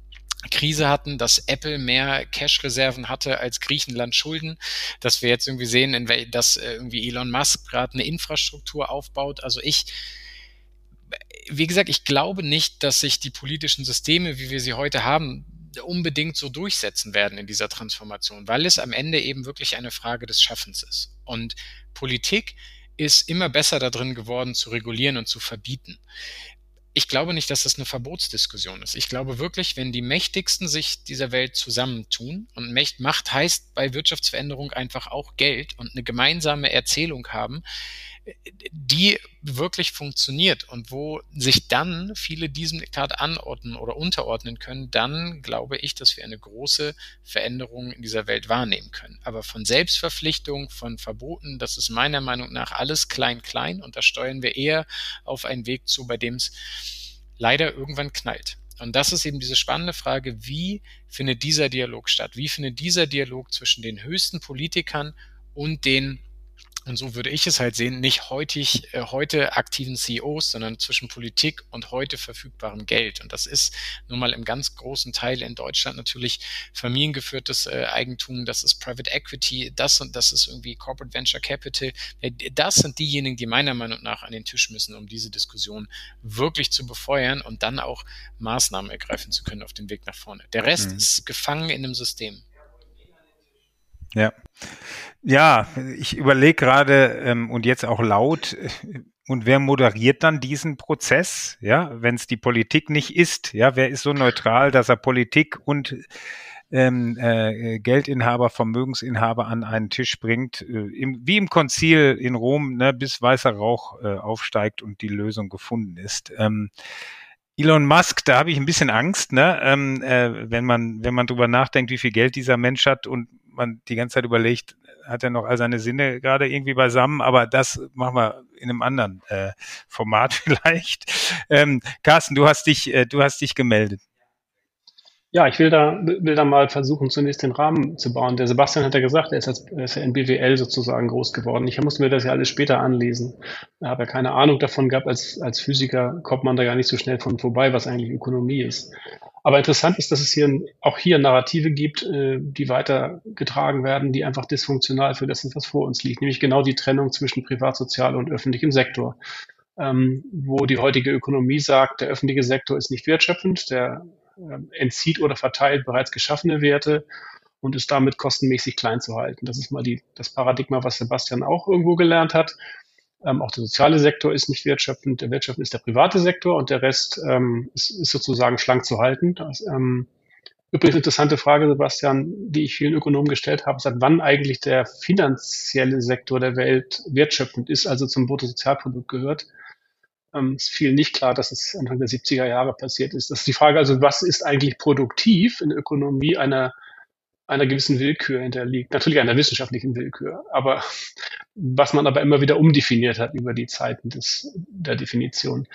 Speaker 5: Krise hatten, dass Apple mehr Cash-Reserven hatte als Griechenland Schulden, dass wir jetzt irgendwie sehen, dass äh, irgendwie Elon Musk gerade eine Infrastruktur aufbaut. Also ich, wie gesagt, ich glaube nicht, dass sich die politischen Systeme, wie wir sie heute haben, unbedingt so durchsetzen werden in dieser Transformation, weil es am Ende eben wirklich eine Frage des Schaffens ist. Und Politik ist immer besser darin geworden, zu regulieren und zu verbieten ich glaube nicht, dass das eine Verbotsdiskussion ist. Ich glaube wirklich, wenn die Mächtigsten sich dieser Welt zusammentun und Macht heißt bei Wirtschaftsveränderung einfach auch Geld und eine gemeinsame Erzählung haben, die wirklich funktioniert und wo sich dann viele diesem Diktat anordnen oder unterordnen können, dann glaube ich, dass wir eine große Veränderung in dieser Welt wahrnehmen können. Aber von Selbstverpflichtung, von Verboten, das ist meiner Meinung nach alles klein-klein und da steuern wir eher auf einen Weg zu, bei dem es leider irgendwann knallt. Und das ist eben diese spannende Frage, wie findet dieser Dialog statt? Wie findet dieser Dialog zwischen den höchsten Politikern und den und so würde ich es halt sehen, nicht heutig, äh, heute aktiven CEOs, sondern zwischen Politik und heute verfügbarem Geld. Und das ist nun mal im ganz großen Teil in Deutschland natürlich familiengeführtes äh, Eigentum, das ist Private Equity, das und das ist irgendwie Corporate Venture Capital. Das sind diejenigen, die meiner Meinung nach an den Tisch müssen, um diese Diskussion wirklich zu befeuern und dann auch Maßnahmen ergreifen zu können auf dem Weg nach vorne. Der Rest mhm. ist gefangen in einem System.
Speaker 2: Ja. Ja, ich überlege gerade ähm, und jetzt auch laut, äh, und wer moderiert dann diesen Prozess? Ja, wenn es die Politik nicht ist, ja, wer ist so neutral, dass er Politik und ähm, äh, Geldinhaber, Vermögensinhaber an einen Tisch bringt, äh, im, wie im Konzil in Rom, ne, bis weißer Rauch äh, aufsteigt und die Lösung gefunden ist. Ähm, Elon Musk, da habe ich ein bisschen Angst, ne? ähm, äh, wenn man wenn man drüber nachdenkt, wie viel Geld dieser Mensch hat und man die ganze Zeit überlegt, hat er noch all seine Sinne gerade irgendwie beisammen, aber das machen wir in einem anderen äh, Format vielleicht. Ähm, Carsten, du hast dich, äh, du hast dich gemeldet.
Speaker 4: Ja, ich will da, will da mal versuchen, zunächst den Rahmen zu bauen. Der Sebastian hat ja gesagt, er ist, als, ist ja in BWL sozusagen groß geworden. Ich musste mir das ja alles später anlesen. Da habe ja keine Ahnung davon gehabt. Als, als Physiker kommt man da gar nicht so schnell von vorbei, was eigentlich Ökonomie ist. Aber interessant ist, dass es hier auch hier Narrative gibt, äh, die weitergetragen werden, die einfach dysfunktional für das sind, was vor uns liegt. Nämlich genau die Trennung zwischen Privatsozial und öffentlichem Sektor. Ähm, wo die heutige Ökonomie sagt, der öffentliche Sektor ist nicht wertschöpfend, der ähm, entzieht oder verteilt bereits geschaffene Werte und ist damit kostenmäßig klein zu halten. Das ist mal die, das Paradigma, was Sebastian auch irgendwo gelernt hat. Ähm, auch der soziale Sektor ist nicht wertschöpfend. Der wertschöpfend ist der private Sektor und der Rest ähm, ist, ist, sozusagen schlank zu halten. Das, ähm, übrigens interessante Frage, Sebastian, die ich vielen Ökonomen gestellt habe, seit wann eigentlich der finanzielle Sektor der Welt wertschöpfend ist, also zum Bruttosozialprodukt gehört. Ähm, es fiel nicht klar, dass es Anfang der 70er Jahre passiert ist. Das ist die Frage also, was ist eigentlich produktiv in der Ökonomie einer, einer gewissen Willkür hinterliegt? Natürlich einer wissenschaftlichen Willkür, aber was man aber immer wieder umdefiniert hat über die Zeiten des, der Definition.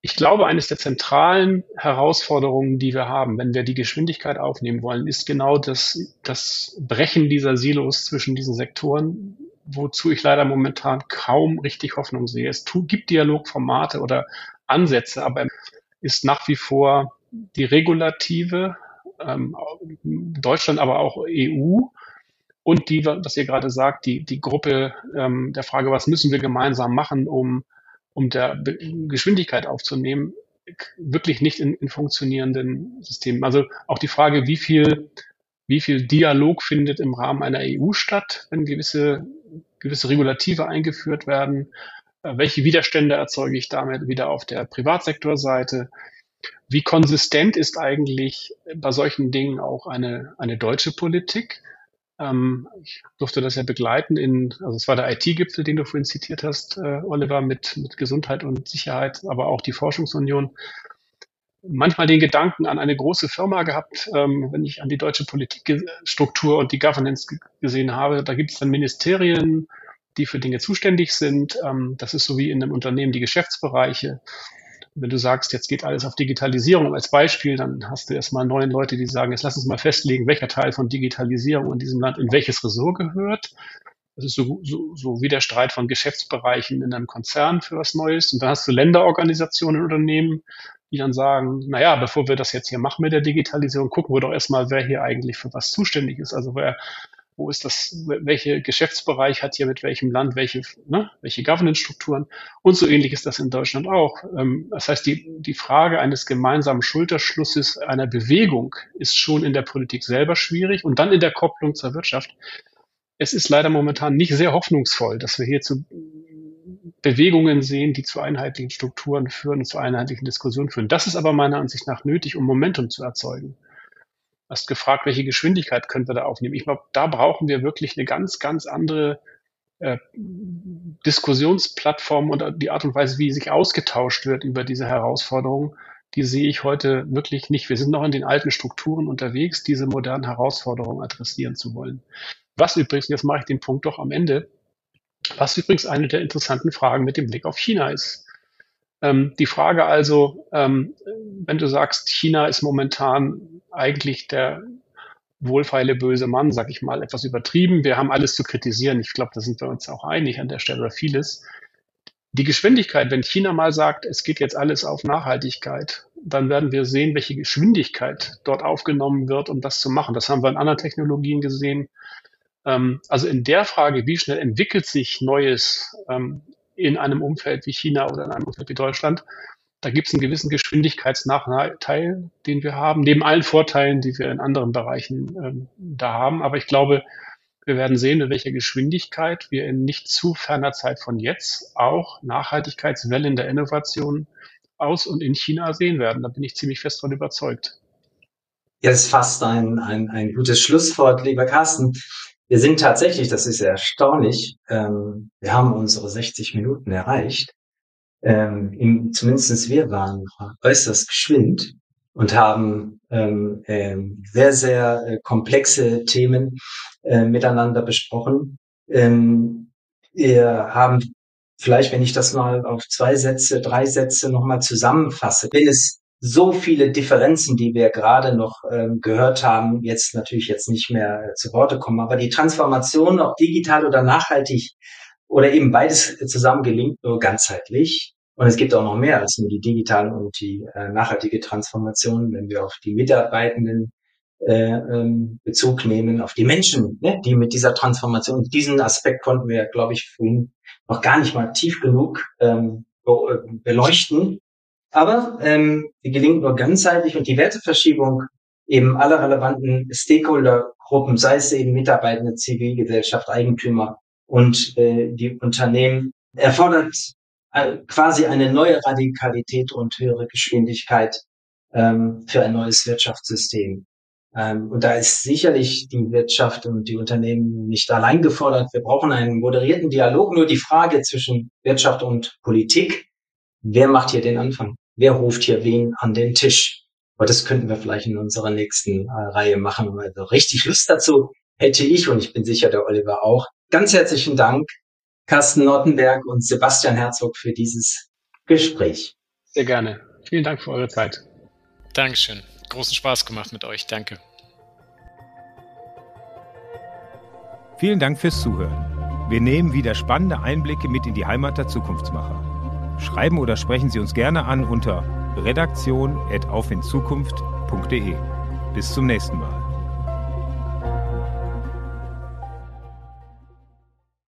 Speaker 4: Ich glaube, eines der zentralen Herausforderungen, die wir haben, wenn wir die Geschwindigkeit aufnehmen wollen, ist genau das, das Brechen dieser Silos zwischen diesen Sektoren, wozu ich leider momentan kaum richtig Hoffnung sehe. Es gibt Dialogformate oder Ansätze, aber ist nach wie vor die regulative, ähm, Deutschland, aber auch EU und die, was ihr gerade sagt, die, die Gruppe ähm, der Frage, was müssen wir gemeinsam machen, um um der Geschwindigkeit aufzunehmen, wirklich nicht in, in funktionierenden Systemen. Also auch die Frage, wie viel, wie viel Dialog findet im Rahmen einer EU statt, wenn gewisse, gewisse Regulative eingeführt werden, äh, welche Widerstände erzeuge ich damit wieder auf der Privatsektorseite? Wie konsistent ist eigentlich bei solchen Dingen auch eine, eine deutsche Politik? Ähm, ich durfte das ja begleiten in, also es war der IT-Gipfel, den du vorhin zitiert hast, äh, Oliver, mit, mit Gesundheit und Sicherheit, aber auch die Forschungsunion. Manchmal den Gedanken an eine große Firma gehabt, ähm, wenn ich an die deutsche Politikstruktur und die Governance gesehen habe. Da gibt es dann Ministerien, die für Dinge zuständig sind. Ähm, das ist so wie in einem Unternehmen die Geschäftsbereiche wenn du sagst, jetzt geht alles auf Digitalisierung als Beispiel, dann hast du erstmal neun Leute, die sagen, jetzt lass uns mal festlegen, welcher Teil von Digitalisierung in diesem Land in welches Ressort gehört. Das ist so, so, so wie der Streit von Geschäftsbereichen in einem Konzern für was Neues. Und dann hast du Länderorganisationen, Unternehmen, die dann sagen, naja, bevor wir das jetzt hier machen mit der Digitalisierung, gucken wir doch erstmal, wer hier eigentlich für was zuständig ist. Also wer wo ist das, welche Geschäftsbereich hat hier mit welchem Land welche, ne, welche Governance-Strukturen und so ähnlich ist das in Deutschland auch. Ähm, das heißt, die, die Frage eines gemeinsamen Schulterschlusses einer Bewegung ist schon in der Politik selber schwierig und dann in der Kopplung zur Wirtschaft. Es ist leider momentan nicht sehr hoffnungsvoll, dass wir hier zu Bewegungen sehen, die zu einheitlichen Strukturen führen und zu einheitlichen Diskussionen führen. Das ist aber meiner Ansicht nach nötig, um Momentum zu erzeugen hast gefragt, welche Geschwindigkeit wir da aufnehmen. Ich glaube, da brauchen wir wirklich eine ganz, ganz andere äh, Diskussionsplattform und die Art und Weise, wie sich ausgetauscht wird über diese Herausforderungen, die sehe ich heute wirklich nicht. Wir sind noch in den alten Strukturen unterwegs, diese modernen Herausforderungen adressieren zu wollen. Was übrigens, jetzt mache ich den Punkt doch am Ende, was übrigens eine der interessanten Fragen mit dem Blick auf China ist. Ähm, die Frage also, ähm, wenn du sagst, China ist momentan eigentlich der wohlfeile böse Mann, sag ich mal, etwas übertrieben. Wir haben alles zu kritisieren. Ich glaube, da sind wir uns auch einig an der Stelle vieles. Die Geschwindigkeit, wenn China mal sagt, es geht jetzt alles auf Nachhaltigkeit, dann werden wir sehen, welche Geschwindigkeit dort aufgenommen wird, um das zu machen. Das haben wir in anderen Technologien gesehen. Ähm, also in der Frage, wie schnell entwickelt sich Neues ähm, in einem Umfeld wie China oder in einem Umfeld wie Deutschland, da gibt es einen gewissen Geschwindigkeitsnachteil, den wir haben, neben allen Vorteilen, die wir in anderen Bereichen ähm, da haben. Aber ich glaube, wir werden sehen, in welcher Geschwindigkeit wir in nicht zu ferner Zeit von jetzt auch Nachhaltigkeitswellen der Innovation aus und in China sehen werden. Da bin ich ziemlich fest von überzeugt.
Speaker 3: Ja, das ist fast ein, ein, ein gutes Schlusswort, lieber Carsten. Wir sind tatsächlich, das ist ja erstaunlich, ähm, wir haben unsere 60 Minuten erreicht ähm, zumindest wir waren äußerst geschwind und haben ähm, ähm, sehr, sehr äh, komplexe Themen äh, miteinander besprochen. Ähm, wir haben vielleicht, wenn ich das mal auf zwei Sätze, drei Sätze nochmal zusammenfasse, wenn es so viele Differenzen, die wir gerade noch ähm, gehört haben, jetzt natürlich jetzt nicht mehr äh, zu Worte kommen, aber die Transformation, ob digital oder nachhaltig oder eben beides zusammen gelingt nur ganzheitlich. Und es gibt auch noch mehr als nur die digitale und die äh, nachhaltige Transformation, wenn wir auf die Mitarbeitenden äh, ähm, Bezug nehmen, auf die Menschen, ne, die mit dieser Transformation, diesen Aspekt konnten wir, glaube ich, vorhin noch gar nicht mal tief genug ähm, beleuchten. Aber ähm, die gelingt nur ganzheitlich und die Werteverschiebung eben aller relevanten Stakeholdergruppen, sei es eben Mitarbeitende, Zivilgesellschaft, Eigentümer und äh, die Unternehmen, erfordert äh, quasi eine neue Radikalität und höhere Geschwindigkeit ähm, für ein neues Wirtschaftssystem. Ähm, und da ist sicherlich die Wirtschaft und die Unternehmen nicht allein gefordert. Wir brauchen einen moderierten Dialog. Nur die Frage zwischen Wirtschaft und Politik, wer macht hier den Anfang? Wer ruft hier wen an den Tisch? Aber das könnten wir vielleicht in unserer nächsten äh, Reihe machen. Also richtig Lust dazu hätte ich und ich bin sicher der Oliver auch. Ganz herzlichen Dank Carsten Nottenberg und Sebastian Herzog für dieses Gespräch.
Speaker 4: Sehr gerne. Vielen Dank für eure Zeit.
Speaker 5: Dankeschön. Großen Spaß gemacht mit euch. Danke.
Speaker 2: Vielen Dank fürs Zuhören. Wir nehmen wieder spannende Einblicke mit in die Heimat der Zukunftsmacher. Schreiben oder sprechen Sie uns gerne an unter redaktion.aufinzukunft.de. Bis zum nächsten Mal.